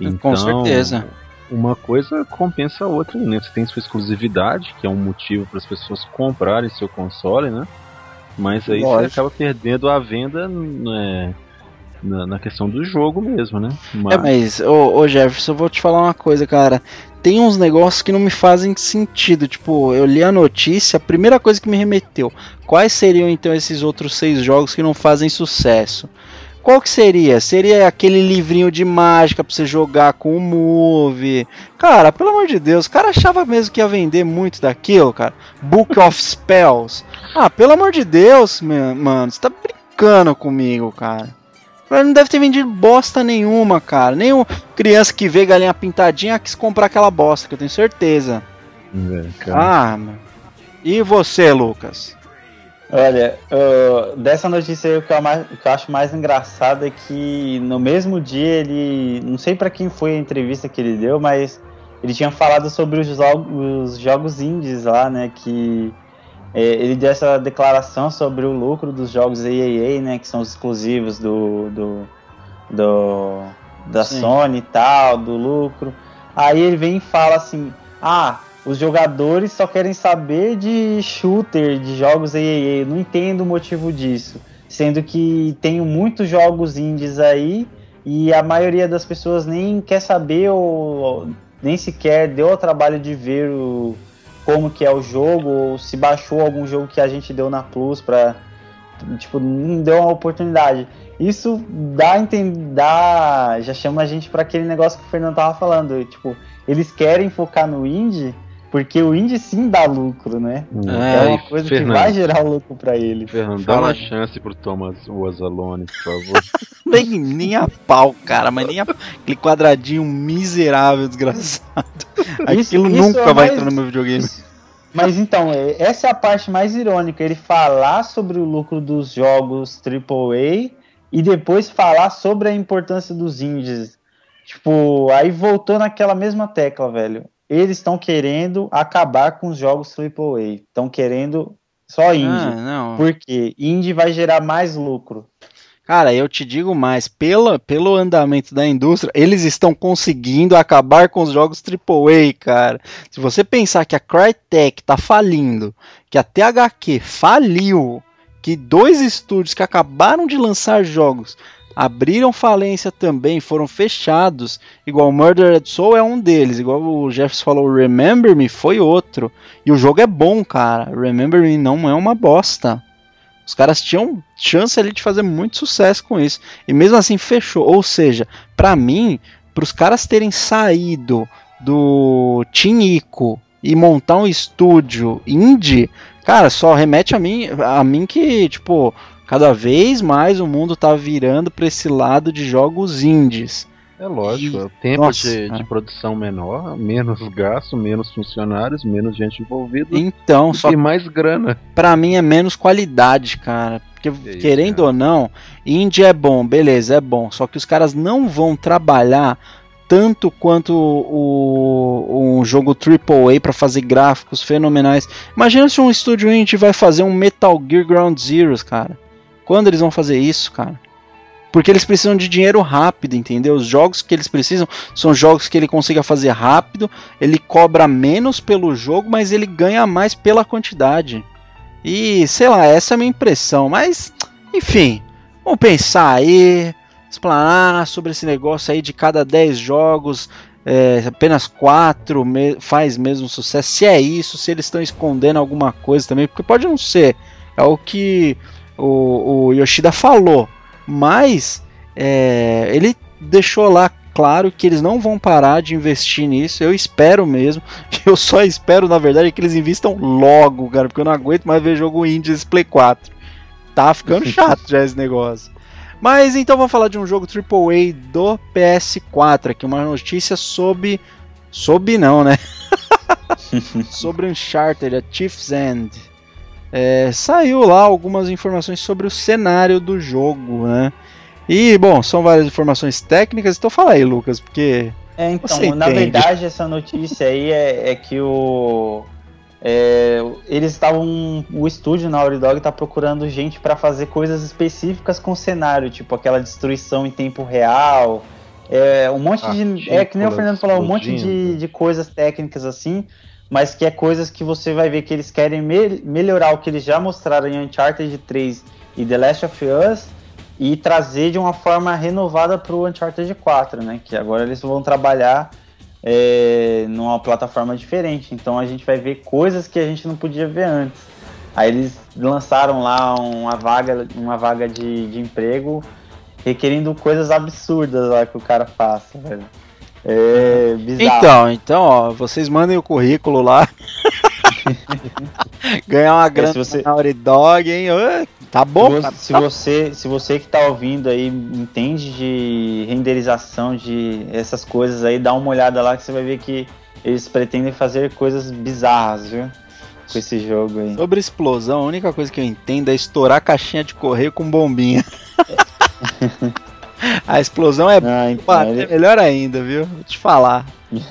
Speaker 1: Então, Com certeza
Speaker 2: uma coisa compensa a outra, né? Você tem sua exclusividade, que é um motivo para as pessoas comprarem seu console, né? Mas aí Lógico. você acaba perdendo a venda, né? na, na, questão do jogo mesmo, né?
Speaker 1: Mas... É, mas, ô, ô Jefferson, eu vou te falar uma coisa, cara. Tem uns negócios que não me fazem sentido. Tipo, eu li a notícia, a primeira coisa que me remeteu. Quais seriam então esses outros seis jogos que não fazem sucesso? Qual que seria? Seria aquele livrinho de mágica pra você jogar com o Move. Cara, pelo amor de Deus, o cara achava mesmo que ia vender muito daquilo, cara. Book of Spells. Ah, pelo amor de Deus, mano, você tá brincando comigo, cara. Não deve ter vendido bosta nenhuma, cara. Nenhuma criança que vê galinha pintadinha quis comprar aquela bosta, que eu tenho certeza. É, ah, mano. E você, Lucas?
Speaker 3: Olha, dessa notícia aí, o que, eu mais, o que eu acho mais engraçado é que no mesmo dia ele. Não sei para quem foi a entrevista que ele deu, mas ele tinha falado sobre os, os jogos indies lá, né? Que é, ele deu essa declaração sobre o lucro dos jogos AAA, né? Que são os exclusivos do, do, do da Sim. Sony e tal, do lucro. Aí ele vem e fala assim: Ah, os jogadores só querem saber de shooter, de jogos. Eu não entendo o motivo disso. Sendo que tem muitos jogos indies aí e a maioria das pessoas nem quer saber ou nem sequer deu o trabalho de ver o, como que é o jogo ou se baixou algum jogo que a gente deu na Plus para tipo não deu uma oportunidade. Isso dá dá já chama a gente para aquele negócio que o Fernando tava falando, tipo, eles querem focar no indie porque o indie sim dá lucro, né? É, é uma coisa Fernando, que vai gerar lucro para ele.
Speaker 2: Fernando, dá uma chance pro Thomas Wazalone, por favor.
Speaker 1: nem, nem a pau, cara, mas nem a, aquele quadradinho miserável, desgraçado. Aquilo isso nunca é vai mais... entrar no meu videogame.
Speaker 3: Mas então, é, essa é a parte mais irônica, ele falar sobre o lucro dos jogos AAA e depois falar sobre a importância dos indies. Tipo, aí voltou naquela mesma tecla, velho eles estão querendo acabar com os jogos AAA. Estão querendo só indie. Ah, porque indie vai gerar mais lucro.
Speaker 1: Cara, eu te digo mais, pela, pelo andamento da indústria, eles estão conseguindo acabar com os jogos AAA, cara. Se você pensar que a Crytek tá falindo, que a THQ faliu, que dois estúdios que acabaram de lançar jogos abriram falência também, foram fechados. Igual Murdered Soul é um deles, igual o Jeffs falou, Remember Me foi outro. E o jogo é bom, cara. Remember Me não é uma bosta. Os caras tinham chance ali de fazer muito sucesso com isso. E mesmo assim fechou. Ou seja, para mim, para os caras terem saído do Tinico e montar um estúdio indie, cara, só remete a mim, a mim que, tipo, cada vez mais o mundo tá virando para esse lado de jogos indies.
Speaker 2: É lógico, e, tempo nossa, de, de, produção menor, menos gasto, menos funcionários, menos gente envolvida.
Speaker 1: Então, só
Speaker 2: e mais grana.
Speaker 1: Para mim é menos qualidade, cara. Porque é querendo ou não, indie é bom, beleza, é bom. Só que os caras não vão trabalhar tanto quanto o, um jogo AAA para fazer gráficos fenomenais. Imagina se um estúdio indie vai fazer um Metal Gear Ground Zeroes, cara. Quando eles vão fazer isso, cara? Porque eles precisam de dinheiro rápido, entendeu? Os jogos que eles precisam são jogos que ele consiga fazer rápido, ele cobra menos pelo jogo, mas ele ganha mais pela quantidade. E sei lá, essa é a minha impressão. Mas, enfim, vamos pensar aí, explanar sobre esse negócio aí de cada 10 jogos. É, apenas 4 me faz mesmo sucesso. Se é isso, se eles estão escondendo alguma coisa também, porque pode não ser. É o que o, o Yoshida falou, mas é, ele deixou lá claro que eles não vão parar de investir nisso. Eu espero mesmo. Eu só espero, na verdade, que eles investam logo, cara, porque eu não aguento mais ver jogo indie Play 4. Tá ficando chato já esse negócio. Mas então vamos falar de um jogo AAA do PS4 aqui, uma notícia sobre sobre não, né? sobre Uncharted, a Chief's End é, saiu lá algumas informações sobre o cenário do jogo, né? E, bom, são várias informações técnicas, então fala aí, Lucas, porque.
Speaker 3: É, então, na verdade, essa notícia aí é, é que o. É, eles estavam. O estúdio na Naughty Dog está procurando gente para fazer coisas específicas com o cenário, tipo aquela destruição em tempo real. É, um monte de. É que nem o Fernando falou, um monte de, de coisas técnicas assim mas que é coisas que você vai ver que eles querem me melhorar o que eles já mostraram em Uncharted 3 e The Last of Us e trazer de uma forma renovada para o Uncharted 4, né? Que agora eles vão trabalhar é, numa plataforma diferente. Então a gente vai ver coisas que a gente não podia ver antes. Aí eles lançaram lá uma vaga, uma vaga de, de emprego requerendo coisas absurdas lá que o cara faça, velho. É
Speaker 1: bizarro. Então, então, ó, vocês mandem o currículo lá. Ganhar uma grana é, você... na Naughty Dog, hein? Tá bom,
Speaker 3: se, você, se você, se você que tá ouvindo aí entende de renderização de essas coisas aí, dá uma olhada lá que você vai ver que eles pretendem fazer coisas bizarras, viu? Com esse jogo aí.
Speaker 1: Sobre explosão, a única coisa que eu entendo é estourar caixinha de correio com bombinha. a explosão é, ah, então, ele... melhor ainda, viu? Vou te falar.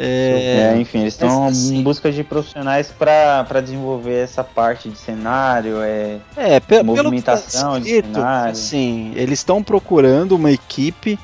Speaker 3: É, é, enfim, eles estão assim. em busca de profissionais para desenvolver essa parte de cenário, é,
Speaker 1: é pelo, movimentação pelo escrito, de cenário. Sim, eles estão procurando uma equipe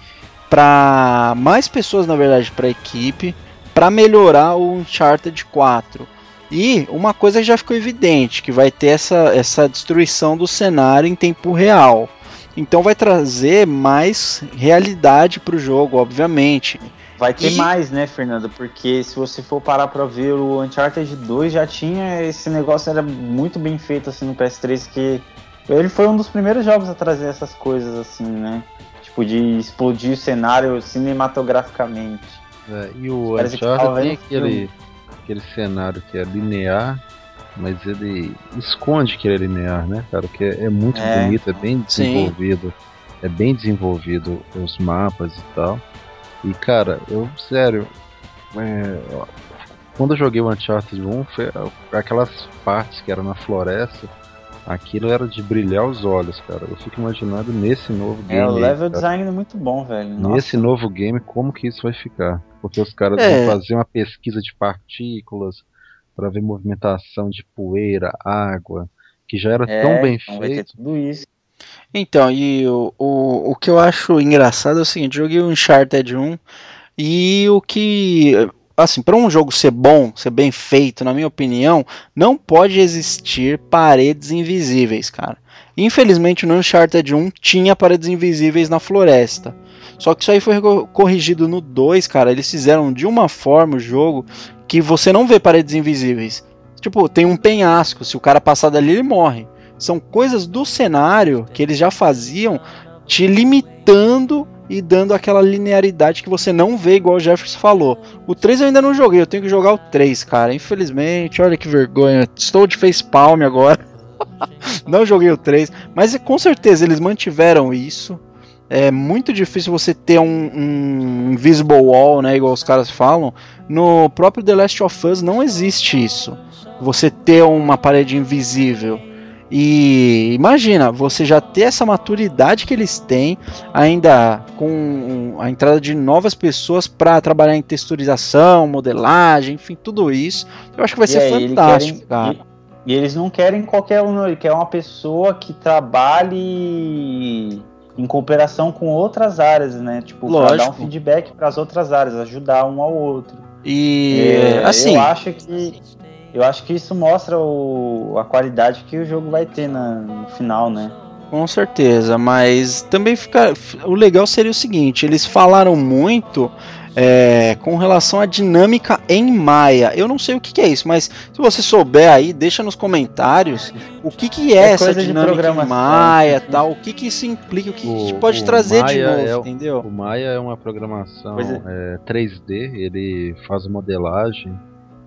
Speaker 1: para mais pessoas, na verdade, para a equipe para melhorar o Uncharted 4. E uma coisa já ficou evidente, que vai ter essa, essa destruição do cenário em tempo real. Então vai trazer mais realidade para o jogo, obviamente.
Speaker 3: Vai ter e... mais, né, Fernando? Porque se você for parar pra ver, o Uncharted 2 já tinha. Esse negócio era muito bem feito assim no PS3, que ele foi um dos primeiros jogos a trazer essas coisas assim, né? Tipo, de explodir o cenário cinematograficamente.
Speaker 2: É, e o Uncharted tem aquele, aquele cenário que é linear, mas ele esconde que ele é linear, né, cara? Que é, é muito é, bonito, é bem desenvolvido. Sim. É bem desenvolvido os mapas e tal. E cara, eu, sério, é, quando eu joguei o Uncharted 1, foi aquelas partes que eram na floresta, aquilo era de brilhar os olhos, cara. Eu fico imaginando nesse novo
Speaker 3: game. É, o level aí, design é muito bom, velho.
Speaker 2: Nossa. Nesse novo game, como que isso vai ficar? Porque os caras é. vão fazer uma pesquisa de partículas para ver movimentação de poeira, água, que já era é, tão bem então feito.
Speaker 3: tudo isso.
Speaker 1: Então, e o, o, o que eu acho engraçado é o seguinte, joguei o Uncharted 1 e o que assim, para um jogo ser bom, ser bem feito, na minha opinião, não pode existir paredes invisíveis, cara. Infelizmente no Uncharted 1 tinha paredes invisíveis na floresta. Só que isso aí foi corrigido no 2, cara. Eles fizeram de uma forma o jogo que você não vê paredes invisíveis. Tipo, tem um penhasco, se o cara passar dali ele morre. São coisas do cenário que eles já faziam, te limitando e dando aquela linearidade que você não vê, igual o Jefferson falou. O 3 eu ainda não joguei, eu tenho que jogar o 3, cara. Infelizmente, olha que vergonha. Estou de facepalm agora. não joguei o 3, mas com certeza eles mantiveram isso. É muito difícil você ter um, um invisible wall, né, igual os caras falam. No próprio The Last of Us não existe isso. Você ter uma parede invisível. E imagina, você já ter essa maturidade que eles têm, ainda com a entrada de novas pessoas para trabalhar em texturização, modelagem, enfim, tudo isso. Eu acho que vai e ser aí, fantástico, querem, cara.
Speaker 3: E, e, eles não querem qualquer um, ele quer uma pessoa que trabalhe em cooperação com outras áreas, né? Tipo, para dar um feedback para as outras áreas, ajudar um ao outro.
Speaker 1: E é, assim,
Speaker 3: eu acho que eu acho que isso mostra o, a qualidade que o jogo vai ter na, no final, né?
Speaker 1: Com certeza, mas também fica. O legal seria o seguinte: eles falaram muito é, com relação à dinâmica em Maia. Eu não sei o que, que, é isso, mas se você souber aí, deixa nos comentários o que, que é, é essa dinâmica em Maia, tal, o que, que isso implica, o que, o, que pode trazer Maia de novo,
Speaker 2: é,
Speaker 1: entendeu?
Speaker 2: O Maia é uma programação é. 3D, ele faz modelagem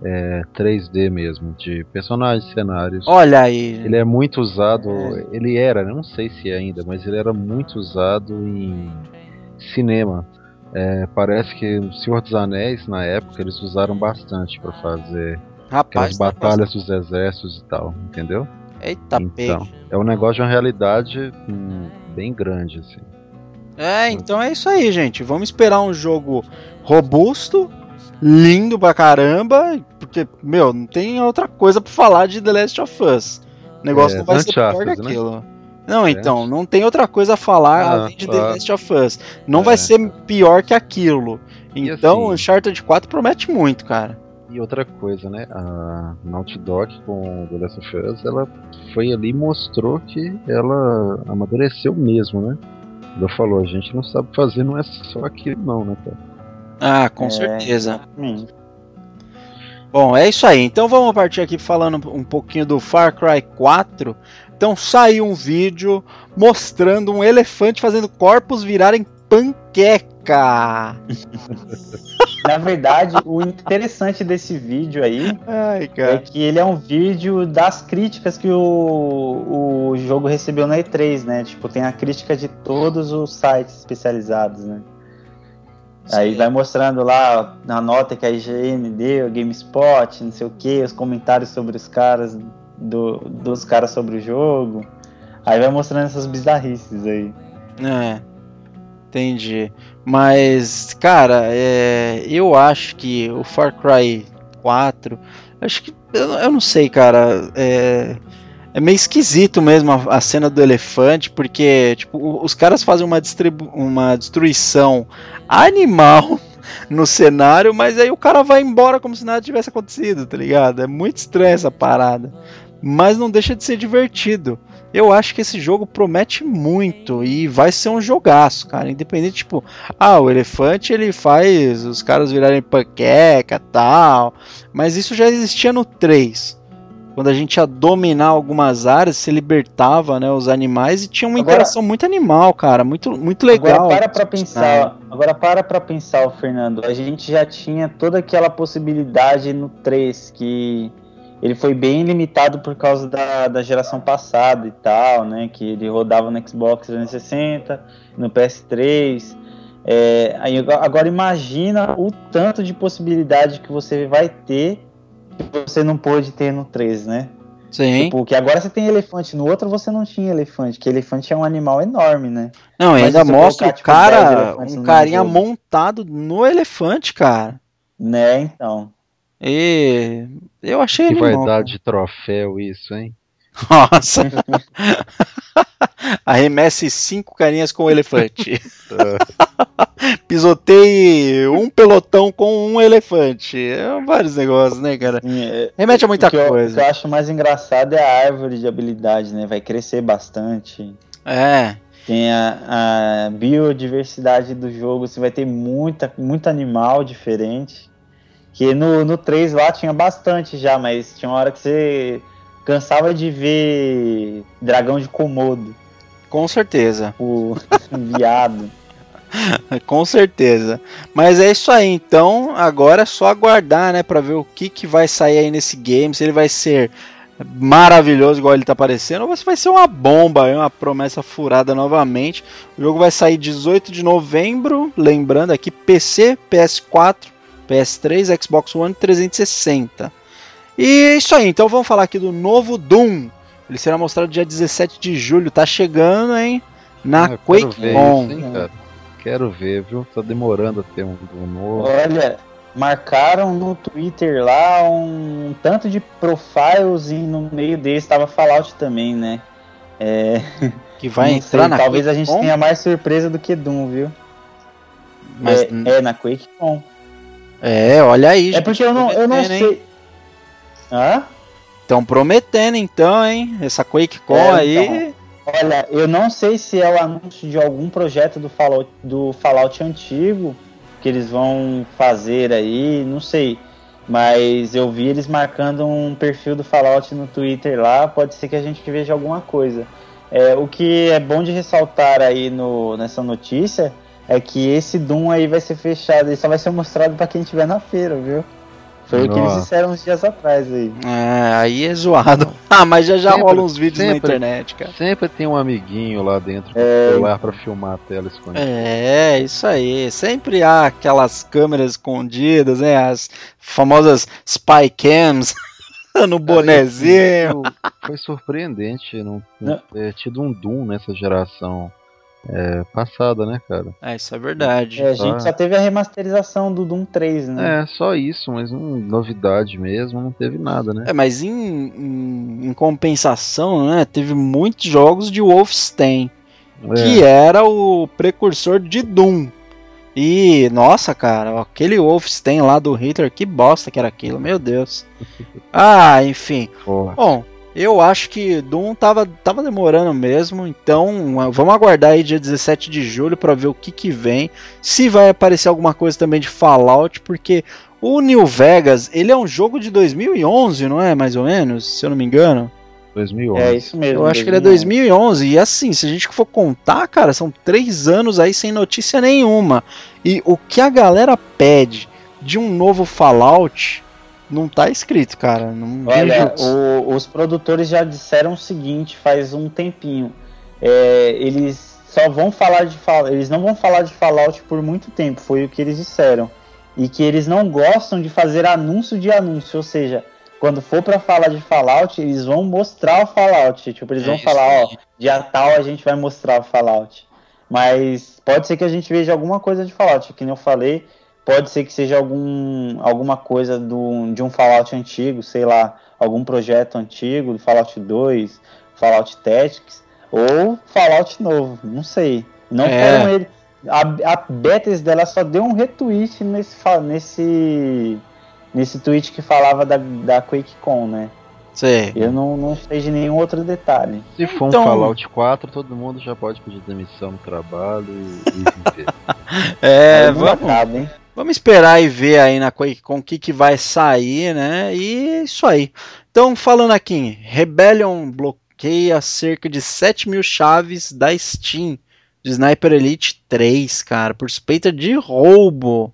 Speaker 2: é, 3D mesmo, de personagens, cenários.
Speaker 1: Olha aí.
Speaker 2: Ele é muito usado, é. ele era, não sei se é ainda, mas ele era muito usado em cinema. É, parece que o Senhor dos Anéis, na época, eles usaram bastante para fazer Rapaz, aquelas tá batalhas dos exércitos e tal, entendeu?
Speaker 1: Eita, então,
Speaker 2: é um negócio de uma realidade hum, bem grande, assim.
Speaker 1: É, então é isso aí, gente. Vamos esperar um jogo robusto, lindo pra caramba, porque, meu, não tem outra coisa pra falar de The Last of Us. O negócio é, não vai ser pior que né? aquilo. Né? Não, é. então, não tem outra coisa a falar ah, além de The ah, Last of Us. Não é. vai ser pior que aquilo. Então, assim, Uncharted 4 promete muito, cara.
Speaker 2: E outra coisa, né? A Naughty Dog com The Last of Us, ela foi ali e mostrou que ela amadureceu mesmo, né? Ela falou, a gente não sabe fazer, não é só aquilo não, né, cara?
Speaker 1: Ah, com é, certeza. Exatamente. Bom, é isso aí. Então vamos partir aqui falando um pouquinho do Far Cry 4. Então saiu um vídeo mostrando um elefante fazendo corpos virarem panqueca.
Speaker 3: Na verdade, o interessante desse vídeo aí Ai, é que ele é um vídeo das críticas que o, o jogo recebeu na E3, né? Tipo, tem a crítica de todos os sites especializados, né? Sim. Aí vai mostrando lá na nota que a IGN deu, GameSpot, não sei o que, os comentários sobre os caras, do, dos caras sobre o jogo. Aí vai mostrando essas bizarrices aí.
Speaker 1: É. Entendi. Mas, cara, é, eu acho que o Far Cry 4. Acho que. Eu, eu não sei, cara. É, é meio esquisito mesmo a, a, cena do elefante, porque tipo, os caras fazem uma, uma destruição animal no cenário, mas aí o cara vai embora como se nada tivesse acontecido, tá ligado? É muito estranha essa parada. Mas não deixa de ser divertido. Eu acho que esse jogo promete muito e vai ser um jogaço, cara. Independente, tipo, ah, o elefante ele faz os caras virarem panqueca tal. Mas isso já existia no 3 quando a gente ia dominar algumas áreas, se libertava, né, os animais e tinha uma agora, interação muito animal, cara, muito, muito legal.
Speaker 3: Agora para para pensar, agora para para pensar, Fernando, a gente já tinha toda aquela possibilidade no 3 que ele foi bem limitado por causa da, da geração passada e tal, né, que ele rodava no Xbox 360, no PS3, é, aí, agora imagina o tanto de possibilidade que você vai ter que você não pôde ter no 3, né?
Speaker 1: Sim.
Speaker 3: Tipo, que agora você tem elefante, no outro você não tinha elefante, que elefante é um animal enorme, né?
Speaker 1: Não, Mas ainda mostra colocar, o tipo, cara, um carinha montado no elefante, cara.
Speaker 3: Né, então.
Speaker 1: E eu achei
Speaker 2: Que vai dar de troféu isso, hein?
Speaker 1: Nossa! Arremesse cinco carinhas com o elefante. Pisotei um pelotão com um elefante. É vários negócios, né, cara? É, Remete a muita
Speaker 3: o coisa.
Speaker 1: Eu,
Speaker 3: o que eu acho mais engraçado é a árvore de habilidade, né? Vai crescer bastante.
Speaker 1: É.
Speaker 3: Tem a, a biodiversidade do jogo, você vai ter muita, muito animal diferente. Que no, no 3 lá tinha bastante já, mas tinha uma hora que você cansava de ver dragão de Komodo.
Speaker 1: Com certeza.
Speaker 3: O viado.
Speaker 1: Com certeza. Mas é isso aí, então agora é só aguardar, né, para ver o que, que vai sair aí nesse game, se ele vai ser maravilhoso igual ele tá parecendo, ou se vai ser uma bomba, uma promessa furada novamente. O jogo vai sair 18 de novembro, lembrando aqui PC, PS4, PS3, Xbox One 360. E é isso aí, então vamos falar aqui do novo Doom. Ele será mostrado dia 17 de julho, tá chegando, hein? Na ah, QuakeCon.
Speaker 2: Quero ver, viu? Tá demorando a ter um Doom novo.
Speaker 3: Olha, marcaram no Twitter lá um tanto de profiles e no meio desse tava Fallout também, né? É...
Speaker 1: Que vai entrar sei, na
Speaker 3: Talvez QuakeCon? a gente tenha mais surpresa do que Doom, viu? Mas... É, é na QuakeCon.
Speaker 1: É, olha aí.
Speaker 3: É porque eu não, eu não sei.
Speaker 1: Hã? Estão prometendo então, hein? Essa QuakeCon é, aí. Então,
Speaker 3: olha, eu não sei se é o anúncio de algum projeto do Fallout, do Fallout antigo que eles vão fazer aí, não sei. Mas eu vi eles marcando um perfil do Fallout no Twitter lá, pode ser que a gente veja alguma coisa. É, o que é bom de ressaltar aí no, nessa notícia é que esse Doom aí vai ser fechado, e só vai ser mostrado para quem estiver na feira, viu? Foi Nossa. o que eles disseram uns dias atrás aí.
Speaker 1: É, aí é zoado. Ah, mas já já rolam uns vídeos sempre, na internet, cara.
Speaker 2: Sempre tem um amiguinho lá dentro com é... celular pra filmar a tela escondida.
Speaker 1: É, isso aí. Sempre há aquelas câmeras escondidas, né? As famosas spy cams. no bonezinho.
Speaker 2: Foi surpreendente não, não ter tido um Doom nessa geração é, passada, né, cara?
Speaker 1: É, isso é verdade.
Speaker 3: É, a gente só teve a remasterização do Doom 3,
Speaker 2: né? É, só isso, mas não, novidade mesmo, não teve nada, né?
Speaker 1: É, mas em, em, em compensação, né, teve muitos jogos de Wolfenstein, é. que era o precursor de Doom. E, nossa, cara, aquele Wolfenstein lá do Hitler, que bosta que era aquilo, meu Deus. Ah, enfim. Porra. Bom, eu acho que Doom tava, tava demorando mesmo, então vamos aguardar aí dia 17 de julho para ver o que que vem. Se vai aparecer alguma coisa também de Fallout, porque o New Vegas, ele é um jogo de 2011, não é? Mais ou menos, se eu não me engano.
Speaker 2: 2011.
Speaker 3: É isso mesmo.
Speaker 1: Eu acho 2011. que ele é 2011. E assim, se a gente for contar, cara, são três anos aí sem notícia nenhuma. E o que a galera pede de um novo Fallout não tá escrito, cara. Não
Speaker 3: Olha, o, os produtores já disseram o seguinte faz um tempinho. É, eles só vão falar de eles não vão falar de Fallout por muito tempo, foi o que eles disseram. E que eles não gostam de fazer anúncio de anúncio, ou seja, quando for para falar de Fallout, eles vão mostrar o Fallout. Tipo, eles é vão falar, aí. ó, dia tal a gente vai mostrar o Fallout. Mas pode ser que a gente veja alguma coisa de Fallout, que nem eu falei, pode ser que seja algum, alguma coisa do, de um Fallout antigo, sei lá, algum projeto antigo, do Fallout 2, Fallout Tactics, ou Fallout novo, não sei. Não é. foram ele. A, a Bethesda dela só deu um retweet nesse, nesse nesse tweet que falava da, da QuakeCon, né?
Speaker 1: Sim.
Speaker 3: Eu não, não sei de nenhum outro detalhe.
Speaker 2: Se for então... um Fallout 4, todo mundo já pode pedir demissão no trabalho e,
Speaker 1: é, vamos, acaba, vamos esperar e ver aí na QuakeCon o que, que vai sair, né? E é isso aí. Então, falando aqui, Rebellion bloqueia cerca de 7 mil chaves da Steam de Sniper Elite 3, cara, por suspeita de roubo.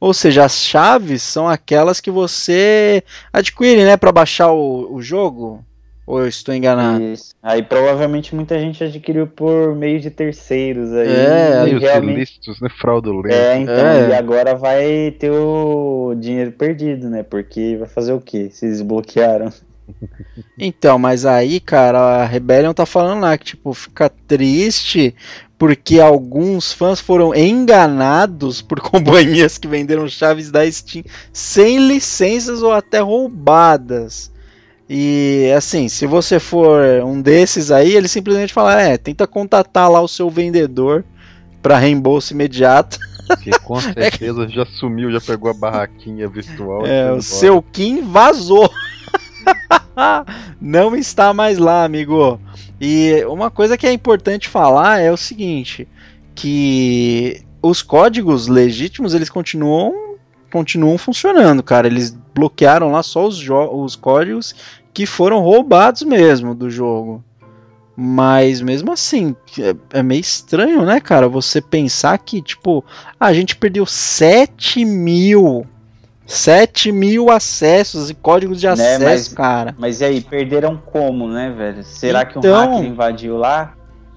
Speaker 1: Ou seja, as chaves são aquelas que você adquire, né, para baixar o, o jogo. Ou eu estou enganado? Isso.
Speaker 3: Aí provavelmente muita gente adquiriu por meio de terceiros aí.
Speaker 2: É, meios realmente... ilícitos, né? Fraudulentos.
Speaker 3: É, então, é. e agora vai ter o dinheiro perdido, né? Porque vai fazer o quê? Se desbloquearam.
Speaker 1: Então, mas aí, cara, a Rebellion tá falando lá que, tipo, fica triste porque alguns fãs foram enganados por companhias que venderam chaves da Steam sem licenças ou até roubadas. E assim, se você for um desses aí, ele simplesmente fala: é, tenta contatar lá o seu vendedor para reembolso imediato.
Speaker 2: Que com certeza já sumiu, já pegou a barraquinha virtual.
Speaker 1: É, o seu Kim vazou. Não está mais lá, amigo. E uma coisa que é importante falar é o seguinte, que os códigos legítimos eles continuam continuam funcionando, cara. Eles bloquearam lá só os, os códigos que foram roubados mesmo do jogo. Mas mesmo assim, é, é, meio estranho, né, cara? Você pensar que, tipo, a gente perdeu 7 mil 7 mil acessos e códigos de né, acesso, né, mas, cara.
Speaker 3: Mas e aí, perderam como, né, velho? Será então... que um hacker invadiu lá?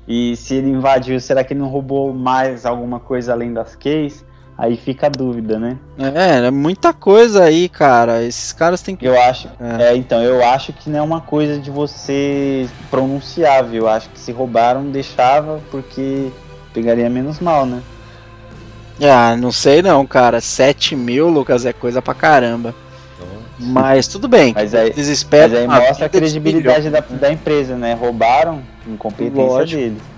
Speaker 3: E se ele invadiu, será que ele não roubou mais alguma coisa além das keys? Aí fica a dúvida, né?
Speaker 1: É, é muita coisa aí, cara. Esses caras têm que.
Speaker 3: Eu acho. É. é. então, eu acho que não é uma coisa de você pronunciar, viu? Eu acho que se roubaram, deixava, porque pegaria menos mal, né?
Speaker 1: Ah, não sei não, cara. 7 mil, Lucas, é coisa pra caramba. Mas tudo bem.
Speaker 3: Mas aí,
Speaker 1: desespero,
Speaker 3: mas aí mostra a credibilidade da, da, empresa, né? Roubaram incompetência Lógico. deles.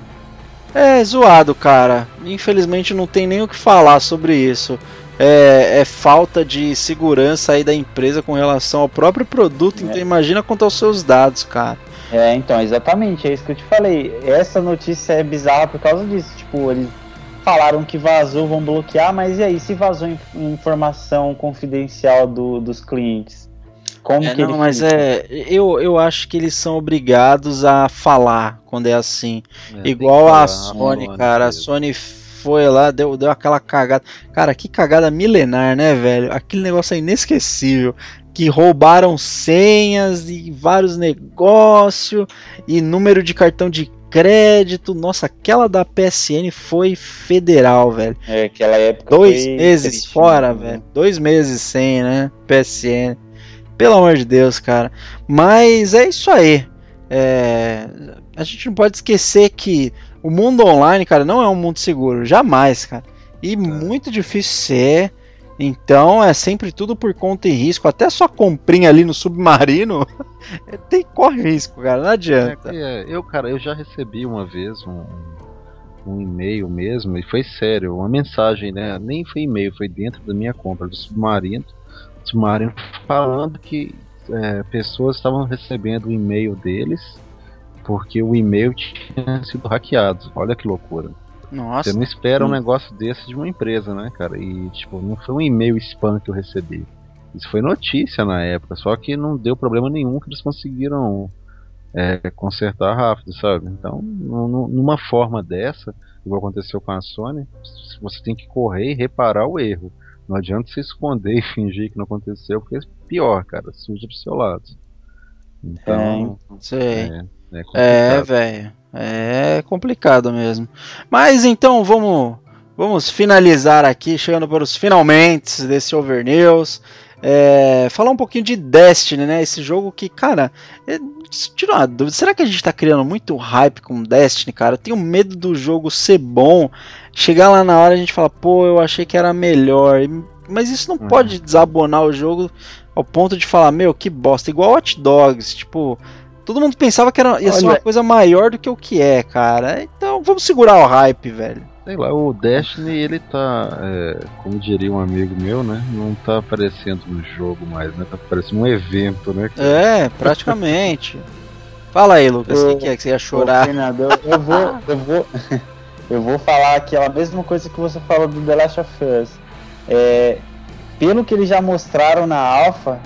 Speaker 1: É zoado, cara. Infelizmente não tem nem o que falar sobre isso. É, é, falta de segurança aí da empresa com relação ao próprio produto. É. Então imagina quanto aos seus dados, cara.
Speaker 3: É, então, exatamente, é isso que eu te falei. Essa notícia é bizarra por causa disso. Tipo, eles falaram que vazou, vão bloquear, mas e aí, se vazou informação confidencial do, dos clientes?
Speaker 1: Como é, que não, mas é, eu, eu acho que eles são obrigados a falar quando é assim. É, Igual a Sony, cara. A Sony foi lá, deu, deu aquela cagada. Cara, que cagada milenar, né, velho? Aquele negócio é inesquecível. Que roubaram senhas e vários negócios e número de cartão de crédito. Nossa, aquela da PSN foi federal, velho.
Speaker 3: É, aquela época.
Speaker 1: Dois meses triste, fora, né? velho. Dois meses sem, né? PSN. Pelo amor de Deus, cara. Mas é isso aí. É... A gente não pode esquecer que o mundo online, cara, não é um mundo seguro. Jamais, cara. E é. muito difícil ser. Então é sempre tudo por conta e risco. Até sua comprinha ali no submarino tem corre risco, cara. Não adianta.
Speaker 2: É, é, eu, cara, eu já recebi uma vez um, um e-mail mesmo, e foi sério, uma mensagem, né? Nem foi e-mail, foi dentro da minha compra do Submarino. Submarino falando que é, pessoas estavam recebendo o e-mail deles porque o e-mail tinha sido hackeado. Olha que loucura.
Speaker 1: Nossa.
Speaker 2: Você não espera um negócio desse de uma empresa, né, cara? E, tipo, não foi um e-mail spam que eu recebi. Isso foi notícia na época, só que não deu problema nenhum que eles conseguiram é, consertar rápido, sabe? Então, numa forma dessa, igual aconteceu com a Sony, você tem que correr e reparar o erro. Não adianta se esconder e fingir que não aconteceu, porque é pior, cara, suja pro seu lado.
Speaker 1: Então, é, sei. É, é, é velho. É complicado mesmo. Mas então vamos vamos finalizar aqui, chegando para os finalmente desse Overnews. É, falar um pouquinho de Destiny, né? Esse jogo que, cara, é, tira uma dúvida, será que a gente tá criando muito hype com Destiny, cara? Eu tenho medo do jogo ser bom, chegar lá na hora a gente fala, pô, eu achei que era melhor. Mas isso não uhum. pode desabonar o jogo ao ponto de falar, meu, que bosta. Igual Hot Dogs, tipo, todo mundo pensava que era, ia Olha, ser uma coisa maior do que o que é, cara. Então vamos segurar o hype, velho
Speaker 2: sei lá, o Destiny, ele tá, é, como diria um amigo meu, né? Não tá aparecendo no jogo mais, né? Tá parecendo um evento, né?
Speaker 1: É, praticamente. Fala aí, Lucas, o que é que você ia chorar?
Speaker 3: Ô, eu, eu vou, eu vou, eu vou falar aquela mesma coisa que você falou do The Last of Us. É, pelo que eles já mostraram na Alpha,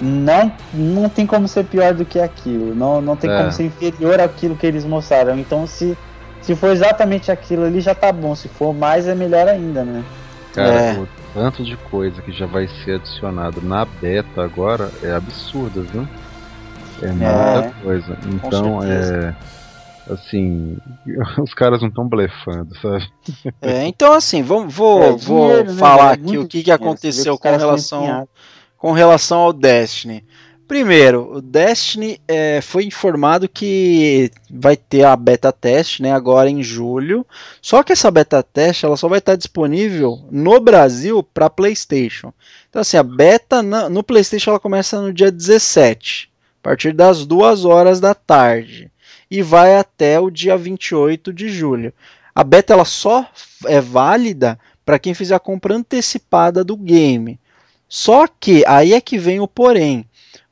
Speaker 3: não, não tem como ser pior do que aquilo. Não, não tem é. como ser inferior àquilo que eles mostraram. Então, se se for exatamente aquilo ali, já tá bom. Se for mais, é melhor ainda, né?
Speaker 2: Cara, é. o tanto de coisa que já vai ser adicionado na beta agora é absurdo, viu? É muita é, coisa. Então, é. Assim, os caras não estão blefando, sabe?
Speaker 1: É, então, assim, vamos, vou, é, vou dinheiro, né, falar né? aqui o que, que aconteceu com relação, com relação ao Destiny. Primeiro, o Destiny é, foi informado que vai ter a beta teste, né, agora em julho. Só que essa beta teste ela só vai estar disponível no Brasil para PlayStation. Então assim, a beta na, no PlayStation ela começa no dia 17, a partir das 2 horas da tarde e vai até o dia 28 de julho. A beta ela só é válida para quem fizer a compra antecipada do game. Só que aí é que vem o porém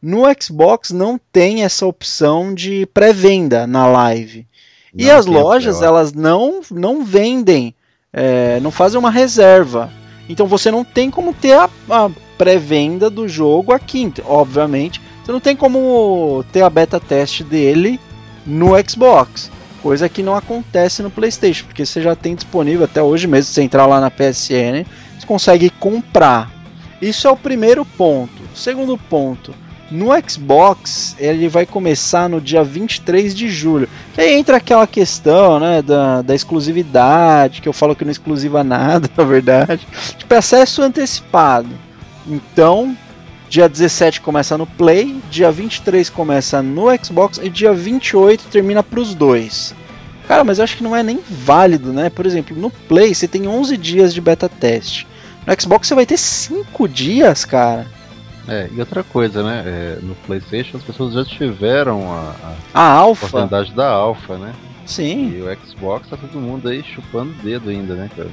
Speaker 1: no Xbox não tem essa opção de pré-venda na live. Não e as lojas, elas não, não vendem, é, não fazem uma reserva. Então você não tem como ter a, a pré-venda do jogo aqui. Obviamente, você não tem como ter a beta teste dele no Xbox. Coisa que não acontece no PlayStation, porque você já tem disponível até hoje mesmo. Você entrar lá na PSN, você consegue comprar. Isso é o primeiro ponto. Segundo ponto, no Xbox, ele vai começar no dia 23 de julho. E aí entra aquela questão, né, da, da exclusividade, que eu falo que não é exclusiva nada, na verdade. Tipo, acesso antecipado. Então, dia 17 começa no Play, dia 23 começa no Xbox e dia 28 termina para os dois. Cara, mas eu acho que não é nem válido, né? Por exemplo, no Play você tem 11 dias de beta teste. No Xbox você vai ter 5 dias, cara.
Speaker 2: É, e outra coisa, né? É, no PlayStation as pessoas já tiveram a,
Speaker 1: a, a alfa.
Speaker 2: oportunidade da alfa, né?
Speaker 1: Sim.
Speaker 2: E o Xbox tá todo mundo aí chupando o dedo ainda, né, cara?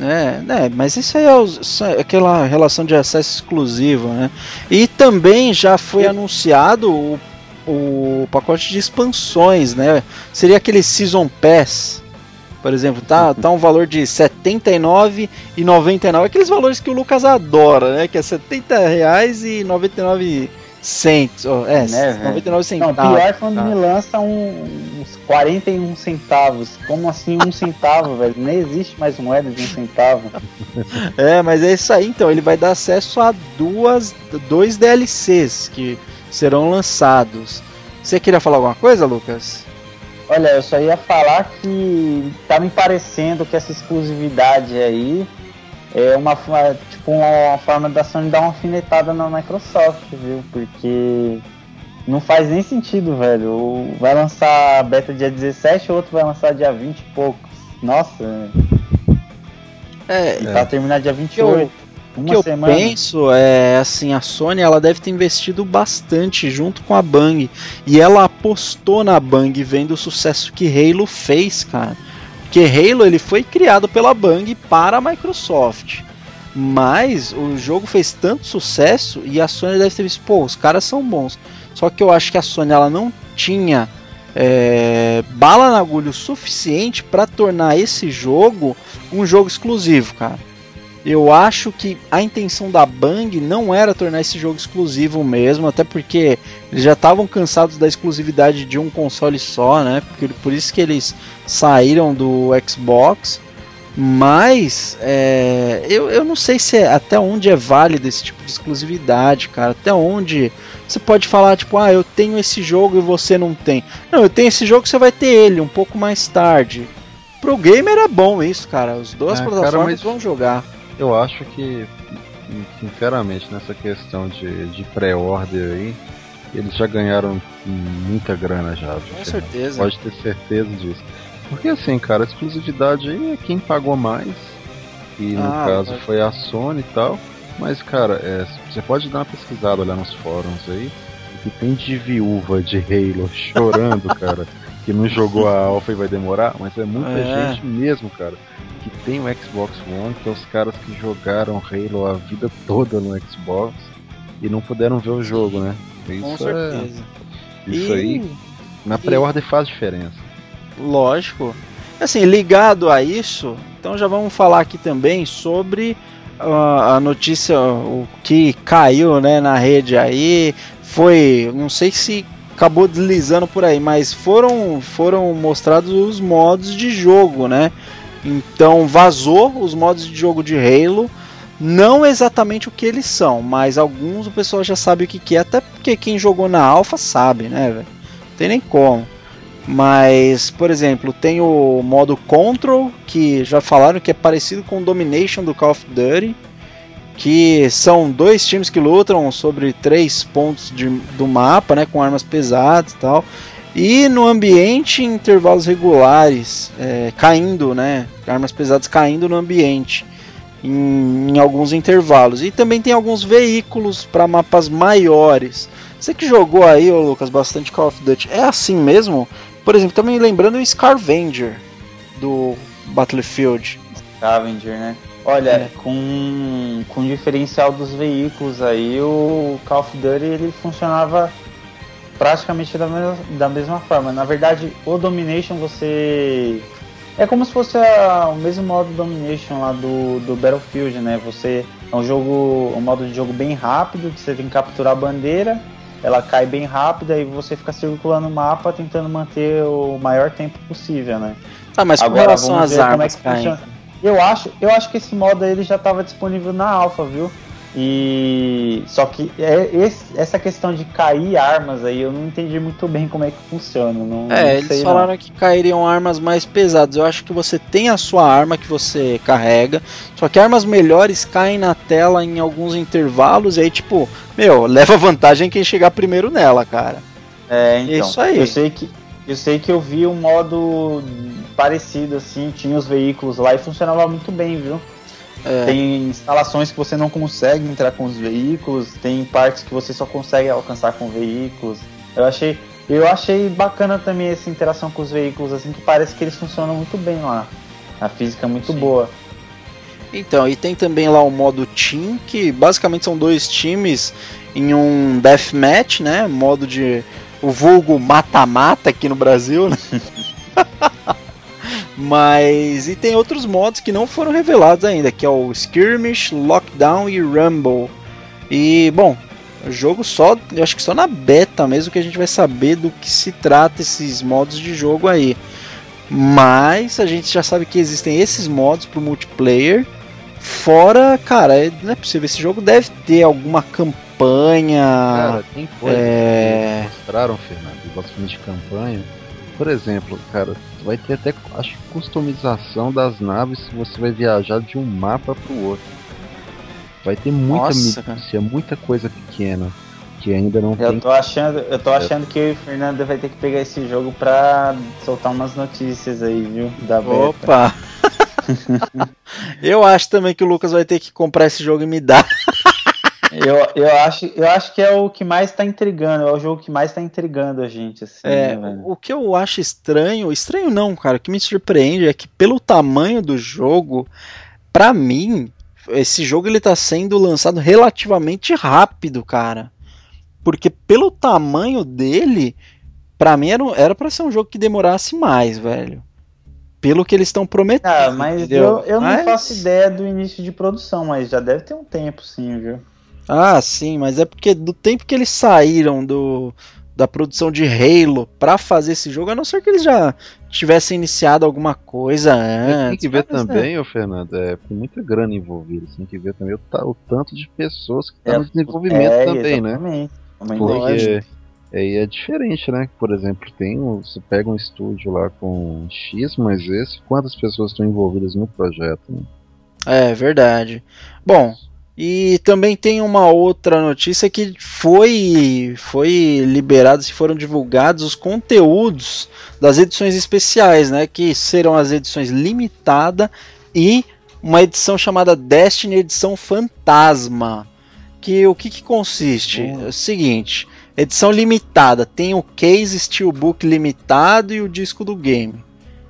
Speaker 1: É, né, mas isso aí é, é aquela relação de acesso exclusivo, né? E também já foi anunciado o, o pacote de expansões, né? Seria aquele Season Pass por exemplo, tá, tá um valor de R$ 79,99, aqueles valores que o Lucas adora, né? Que é R$ 70,99 centos. Oh, é, né, 99 centavos.
Speaker 3: Não, pior quando tá. me lança um, uns 41 centavos. Como assim um centavo, velho? Nem existe mais moeda de um centavo.
Speaker 1: é, mas é isso aí então. Ele vai dar acesso a duas, dois DLCs que serão lançados. Você queria falar alguma coisa, Lucas?
Speaker 3: Olha, eu só ia falar que tá me parecendo que essa exclusividade aí é uma, tipo, uma forma da Sony dar uma alfinetada na Microsoft, viu? Porque não faz nem sentido, velho. Vai lançar a beta dia 17, o outro vai lançar dia 20 e poucos. Nossa. É, e tá terminar dia 28. Eu,
Speaker 1: o que eu penso é assim, a Sony ela deve ter investido bastante junto com a Bang e ela apostou na Bang vendo o sucesso que Halo fez, cara. Porque Halo ele foi criado pela Bang para a Microsoft. Mas o jogo fez tanto sucesso e a Sony deve ter visto, pô, os caras são bons. Só que eu acho que a Sony ela não tinha é, bala na agulha o suficiente para tornar esse jogo um jogo exclusivo, cara. Eu acho que a intenção da Bang não era tornar esse jogo exclusivo mesmo, até porque eles já estavam cansados da exclusividade de um console só, né? Por isso que eles saíram do Xbox. Mas é, eu, eu não sei se é, até onde é válido esse tipo de exclusividade, cara. Até onde você pode falar, tipo, ah, eu tenho esse jogo e você não tem. Não, eu tenho esse jogo, você vai ter ele um pouco mais tarde. Pro gamer é bom isso, cara. As duas é, plataformas cara, vão jogar.
Speaker 2: Eu acho que, sinceramente, nessa questão de, de pré-order aí, eles já ganharam muita grana já.
Speaker 1: Com certeza.
Speaker 2: Pode ter certeza disso. Porque assim, cara, a exclusividade aí é quem pagou mais. E no ah, caso mas... foi a Sony e tal. Mas, cara, é, você pode dar uma pesquisada olhar nos fóruns aí. O que tem de viúva de Halo chorando, cara, que não jogou a Alpha e vai demorar, mas é muita é. gente mesmo, cara que tem o Xbox One, que é os caras que jogaram Halo a vida toda no Xbox e não puderam ver o jogo, né?
Speaker 1: Isso Com é- certeza.
Speaker 2: É... Isso e... aí, na pré-ordem faz diferença.
Speaker 1: Lógico. Assim, ligado a isso, então já vamos falar aqui também sobre uh, a notícia, o que caiu né, na rede aí. Foi, não sei se acabou deslizando por aí, mas foram, foram mostrados os modos de jogo, né? Então vazou os modos de jogo de Halo. Não exatamente o que eles são, mas alguns o pessoal já sabe o que, que é, até porque quem jogou na Alpha sabe, né, velho? Não tem nem como. Mas, por exemplo, tem o modo Control, que já falaram que é parecido com o Domination do Call of Duty, que são dois times que lutam sobre três pontos de, do mapa, né, com armas pesadas e tal. E no ambiente, em intervalos regulares, é, caindo, né? Armas pesadas caindo no ambiente em, em alguns intervalos. E também tem alguns veículos para mapas maiores. Você que jogou aí, ô Lucas, bastante Call of Duty, é assim mesmo? Por exemplo, também lembrando o Scavenger do Battlefield.
Speaker 3: Scavenger, né? Olha, é. com, com o diferencial dos veículos aí, o Call of Duty ele funcionava praticamente da mesma, da mesma forma. Na verdade, o Domination você. É como se fosse a, o mesmo modo Domination lá do, do Battlefield, né? Você é um jogo, um modo de jogo bem rápido, que você tem que capturar a bandeira, ela cai bem rápido e você fica circulando o mapa tentando manter o maior tempo possível, né?
Speaker 1: Ah, mas Agora, com relação às armas,
Speaker 3: é eu acho, eu acho que esse modo ele já estava disponível na alfa, viu? E só que é esse, essa questão de cair armas aí eu não entendi muito bem como é que funciona. Não,
Speaker 1: é,
Speaker 3: não
Speaker 1: eles falaram não. que cairiam armas mais pesadas. Eu acho que você tem a sua arma que você carrega, só que armas melhores caem na tela em alguns intervalos e aí tipo, meu, leva vantagem quem chegar primeiro nela, cara.
Speaker 3: É, então. Isso aí. Eu sei que eu sei que eu vi um modo parecido assim, tinha os veículos lá e funcionava muito bem, viu? É. Tem instalações que você não consegue entrar com os veículos, tem partes que você só consegue alcançar com veículos. Eu achei, eu achei bacana também essa interação com os veículos, assim, que parece que eles funcionam muito bem lá. A física é muito Sim. boa.
Speaker 1: Então, e tem também lá o modo Team, que basicamente são dois times em um deathmatch, né? Modo de. O vulgo mata-mata aqui no Brasil, né? Mas e tem outros modos que não foram revelados ainda, que é o Skirmish, Lockdown e Rumble. E bom, o jogo só, eu acho que só na beta mesmo que a gente vai saber do que se trata esses modos de jogo aí. Mas a gente já sabe que existem esses modos pro multiplayer. Fora, cara, é, não é possível. Esse jogo deve ter alguma campanha.
Speaker 2: Cara, tem coisa é... que mostraram, Fernando, de campanha. Por exemplo, cara, vai ter até, acho, customização das naves se você vai viajar de um mapa pro outro. Vai ter muita Nossa, muita coisa pequena que ainda não
Speaker 3: eu
Speaker 2: tem.
Speaker 3: Tô achando, eu tô achando que o Fernando vai ter que pegar esse jogo pra soltar umas notícias aí, viu? Da
Speaker 1: Opa! eu acho também que o Lucas vai ter que comprar esse jogo e me dar.
Speaker 3: eu, eu, acho, eu acho que é o que mais tá intrigando, é o jogo que mais tá intrigando a gente. Assim,
Speaker 1: é, né, o que eu acho estranho, estranho não, cara, o que me surpreende é que pelo tamanho do jogo, para mim, esse jogo ele tá sendo lançado relativamente rápido, cara. Porque pelo tamanho dele, para mim era para ser um jogo que demorasse mais, velho. Pelo que eles estão prometendo. Ah,
Speaker 3: mas eu, eu não mas... faço ideia do início de produção, mas já deve ter um tempo, sim, viu?
Speaker 1: Ah, sim, mas é porque do tempo que eles saíram do, da produção de Halo para fazer esse jogo, a não ser que eles já tivessem iniciado alguma coisa antes.
Speaker 2: Tem que ver também, ô Fernando, é com muita grana envolvida, tem que ver também o, o tanto de pessoas que estão tá é, no desenvolvimento é, também, né? exatamente. né? Porque aí é diferente, né? Por exemplo, tem você pega um estúdio lá com X, mas esse, quantas pessoas estão envolvidas no projeto? Né?
Speaker 1: É verdade. Bom, e também tem uma outra notícia que foi foi liberado, se foram divulgados os conteúdos das edições especiais, né, que serão as edições limitada e uma edição chamada Destiny edição Fantasma. Que o que, que consiste? É o seguinte, edição limitada tem o case steelbook limitado e o disco do game.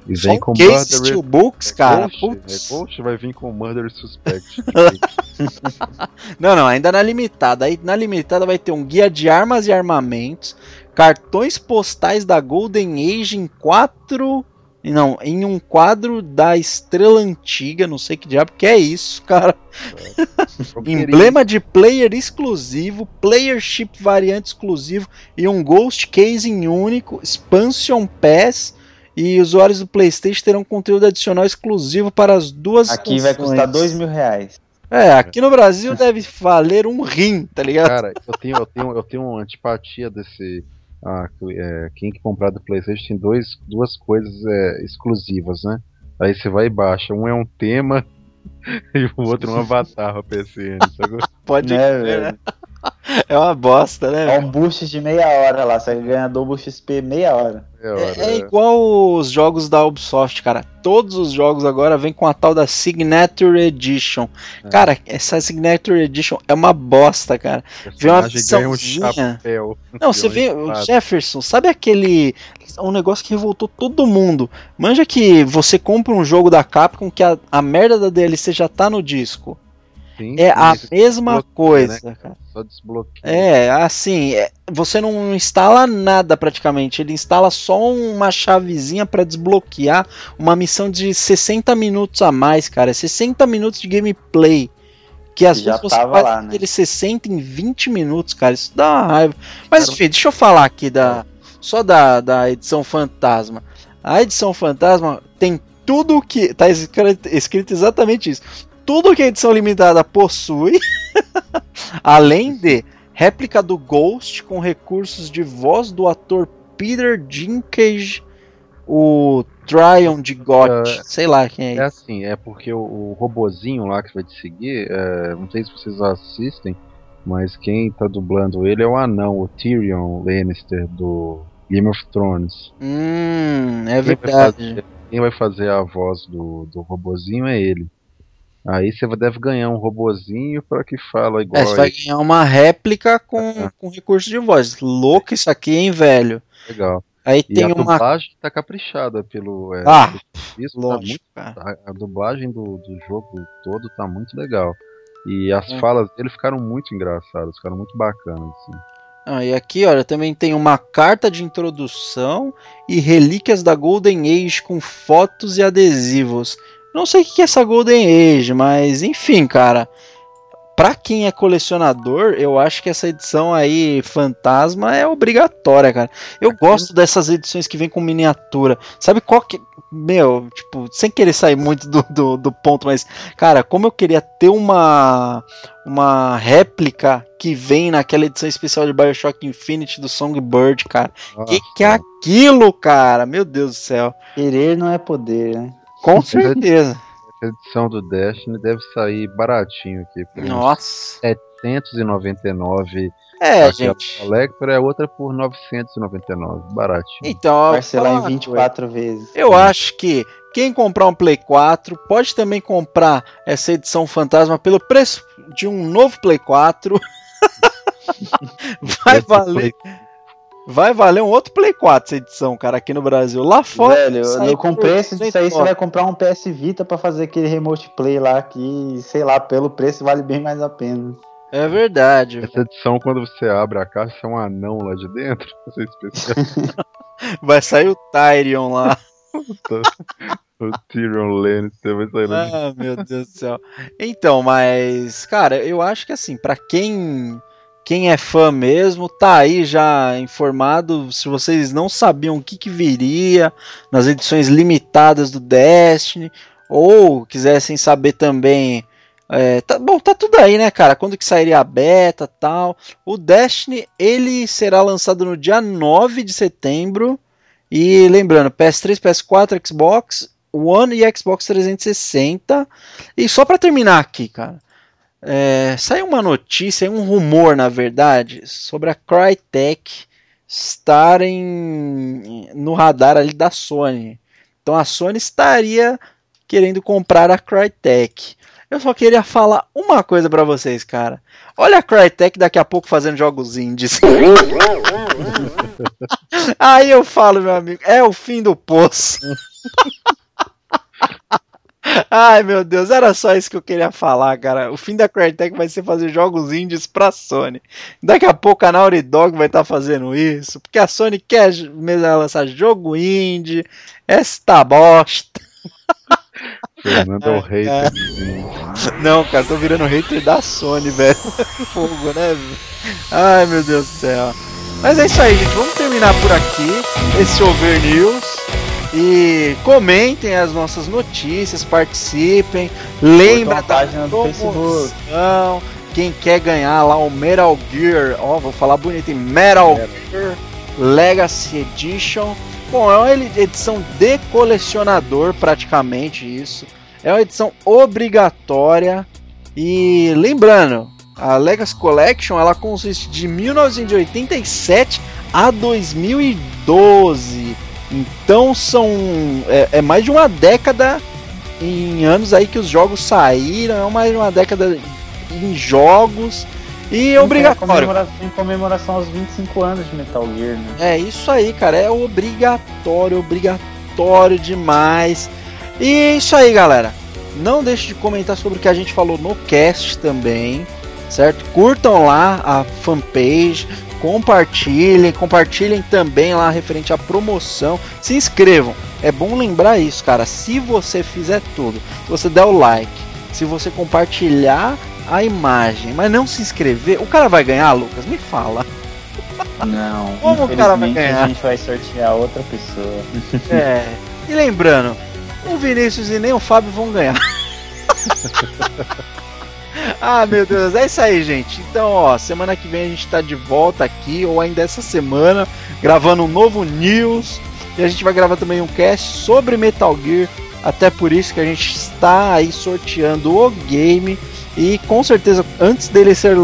Speaker 2: E vem com
Speaker 1: case Murder Steelbooks, é cara.
Speaker 2: Ghost, é Ghost vai vir com Murder Suspect.
Speaker 1: não, não, ainda na limitada. Aí na limitada vai ter um guia de armas e armamentos, cartões postais da Golden Age em quatro. Não, em um quadro da Estrela Antiga, não sei que diabo que é isso, cara. É, Emblema de player exclusivo, player chip variante exclusivo e um Ghost Casing único, Expansion Pass e usuários do PlayStation terão conteúdo adicional exclusivo para as duas
Speaker 3: Aqui vai custar dois mil reais.
Speaker 1: É, aqui no Brasil deve valer um rim, tá ligado?
Speaker 2: Cara, eu tenho, eu tenho, eu tenho uma antipatia desse. Ah, é, quem que comprar do PlayStation tem dois, duas coisas é, exclusivas, né? Aí você vai e baixa. Um é um tema e o outro é um avatar pra PC.
Speaker 1: Pode né, velho. É uma bosta, né?
Speaker 3: É um boost de meia hora lá, você ganha double XP meia hora.
Speaker 1: É, é, igual os jogos da Ubisoft, cara. Todos os jogos agora vêm com a tal da Signature Edition. É. Cara, essa Signature Edition é uma bosta, cara. Vê uma
Speaker 2: um chapéu.
Speaker 1: Não, você vê o Jefferson, sabe aquele um negócio que revoltou todo mundo. Manja que você compra um jogo da Capcom que a, a merda da DLC já tá no disco. Sim, é a mesma coisa, né? cara.
Speaker 2: Só desbloqueia.
Speaker 1: É, assim, é, você não instala nada praticamente. Ele instala só uma chavezinha para desbloquear uma missão de 60 minutos a mais, cara. 60 minutos de gameplay. Que às vezes você faz lá, né? 60 em 20 minutos, cara. Isso dá uma raiva. Mas enfim, deixa eu falar aqui da. Só da, da edição fantasma. A edição fantasma tem tudo que. Tá escrito, escrito exatamente isso tudo que a edição limitada possui, além de réplica do Ghost com recursos de voz do ator Peter Dinklage, o Tryon de God, uh, sei lá quem é.
Speaker 2: É assim, é porque o, o robozinho lá que vai te seguir, é, não sei se vocês assistem, mas quem tá dublando ele é o anão, o Tyrion Lannister do Game of Thrones.
Speaker 1: Hum, é quem verdade.
Speaker 2: Vai fazer, quem vai fazer a voz do, do robozinho é ele. Aí você deve ganhar um robozinho para que fala igual.
Speaker 1: É, você vai ganhar uma réplica com, é. com recurso de voz. Louco isso aqui, hein, velho?
Speaker 2: Legal.
Speaker 1: Aí e tem
Speaker 2: a
Speaker 1: uma.
Speaker 2: dublagem tá caprichada pelo.
Speaker 1: É, ah,
Speaker 2: isso tá lógico, tá muito, a, a, dublagem do, do jogo todo tá muito legal. E as é. falas dele ficaram muito engraçadas, ficaram muito bacanas. Assim.
Speaker 1: Ah, e aqui, olha, também tem uma carta de introdução e relíquias da Golden Age com fotos e adesivos. Não sei o que é essa Golden Age, mas enfim, cara. Pra quem é colecionador, eu acho que essa edição aí, Fantasma, é obrigatória, cara. Eu gosto dessas edições que vem com miniatura. Sabe qual que. Meu, tipo, sem querer sair muito do, do, do ponto, mas, cara, como eu queria ter uma. Uma réplica que vem naquela edição especial de Bioshock Infinite do Songbird, cara. Nossa. Que que é aquilo, cara? Meu Deus do céu.
Speaker 3: Querer não é poder, né?
Speaker 1: Com certeza.
Speaker 2: A edição do Destiny deve sair baratinho aqui.
Speaker 1: Nossa.
Speaker 2: 799.
Speaker 1: É, gente.
Speaker 2: A Collector é outra por 999. Baratinho.
Speaker 3: Então, parcelar em 24 vezes.
Speaker 1: Eu Sim. acho que quem comprar um Play 4 pode também comprar essa edição fantasma pelo preço de um novo Play 4. vai valer. Vai valer um outro Play 4 essa edição, cara, aqui no Brasil. Lá fora.
Speaker 3: Velho, com preço disso aí, você vai comprar um PS Vita para fazer aquele remote play lá que, sei lá, pelo preço vale bem mais a pena.
Speaker 1: É verdade.
Speaker 2: Essa edição, quando você abre a caixa, é um anão lá de dentro.
Speaker 1: vai sair o Tyrion lá.
Speaker 2: o Tyrion Lannister vai sair lá.
Speaker 1: Ah, meu Deus do céu. Então, mas, cara, eu acho que assim, para quem quem é fã mesmo, tá aí já informado. Se vocês não sabiam o que, que viria nas edições limitadas do Destiny, ou quisessem saber também. É, tá, bom, tá tudo aí, né, cara? Quando que sairia a beta tal. O Destiny ele será lançado no dia 9 de setembro. E lembrando, PS3, PS4, Xbox One e Xbox 360. E só para terminar aqui, cara. É, saiu uma notícia, um rumor na verdade, sobre a Crytek estarem no radar ali da Sony. Então a Sony estaria querendo comprar a Crytek. Eu só queria falar uma coisa para vocês, cara. Olha a Crytek daqui a pouco fazendo jogos indies. Aí eu falo, meu amigo, é o fim do poço. Ai meu Deus, era só isso que eu queria falar, cara. O fim da Crytek vai ser fazer jogos indies pra Sony. Daqui a pouco a Naughty Dog vai estar tá fazendo isso, porque a Sony quer mesmo lançar jogo indie, esta bosta.
Speaker 2: Fernando é o hater.
Speaker 1: Não, cara, tô virando hater da Sony, velho. Fogo, né? Ai meu Deus do céu. Mas é isso aí, gente. Vamos terminar por aqui esse Over News. E comentem as nossas notícias, participem, lembra da
Speaker 3: página do Facebook.
Speaker 1: Quem quer ganhar lá o Metal Gear, ó, vou falar bonito, em Metal Gear Legacy Edition. Bom, é uma edição de colecionador, praticamente isso. É uma edição obrigatória. E lembrando, a Legacy Collection ela consiste de 1987 a 2012. Então são é, é, mais de uma década em anos aí que os jogos saíram, é mais de uma década em jogos e é obrigatório.
Speaker 3: Em comemoração, aos 25 anos de Metal Gear, né?
Speaker 1: É isso aí, cara, é obrigatório, obrigatório demais. E isso aí, galera. Não deixe de comentar sobre o que a gente falou no cast também, certo? Curtam lá a fanpage, compartilhem, compartilhem também lá referente à promoção, se inscrevam. É bom lembrar isso, cara. Se você fizer tudo, se você der o like, se você compartilhar a imagem, mas não se inscrever, o cara vai ganhar, Lucas? Me fala.
Speaker 3: Não, como o cara vai ganhar? A gente vai sortear outra pessoa.
Speaker 1: É. E lembrando, o Vinícius e nem o Fábio vão ganhar. ah, meu Deus, é isso aí, gente. Então, ó, semana que vem a gente tá de volta aqui, ou ainda essa semana, gravando um novo news. E a gente vai gravar também um cast sobre Metal Gear. Até por isso que a gente está aí sorteando o game. E com certeza, antes dele ser,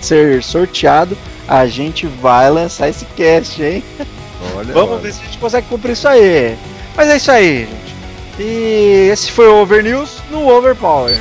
Speaker 1: ser sorteado, a gente vai lançar esse cast, hein? Olha, Vamos olha. ver se a gente consegue cumprir isso aí. Mas é isso aí, gente. E esse foi o Over News no Overpower.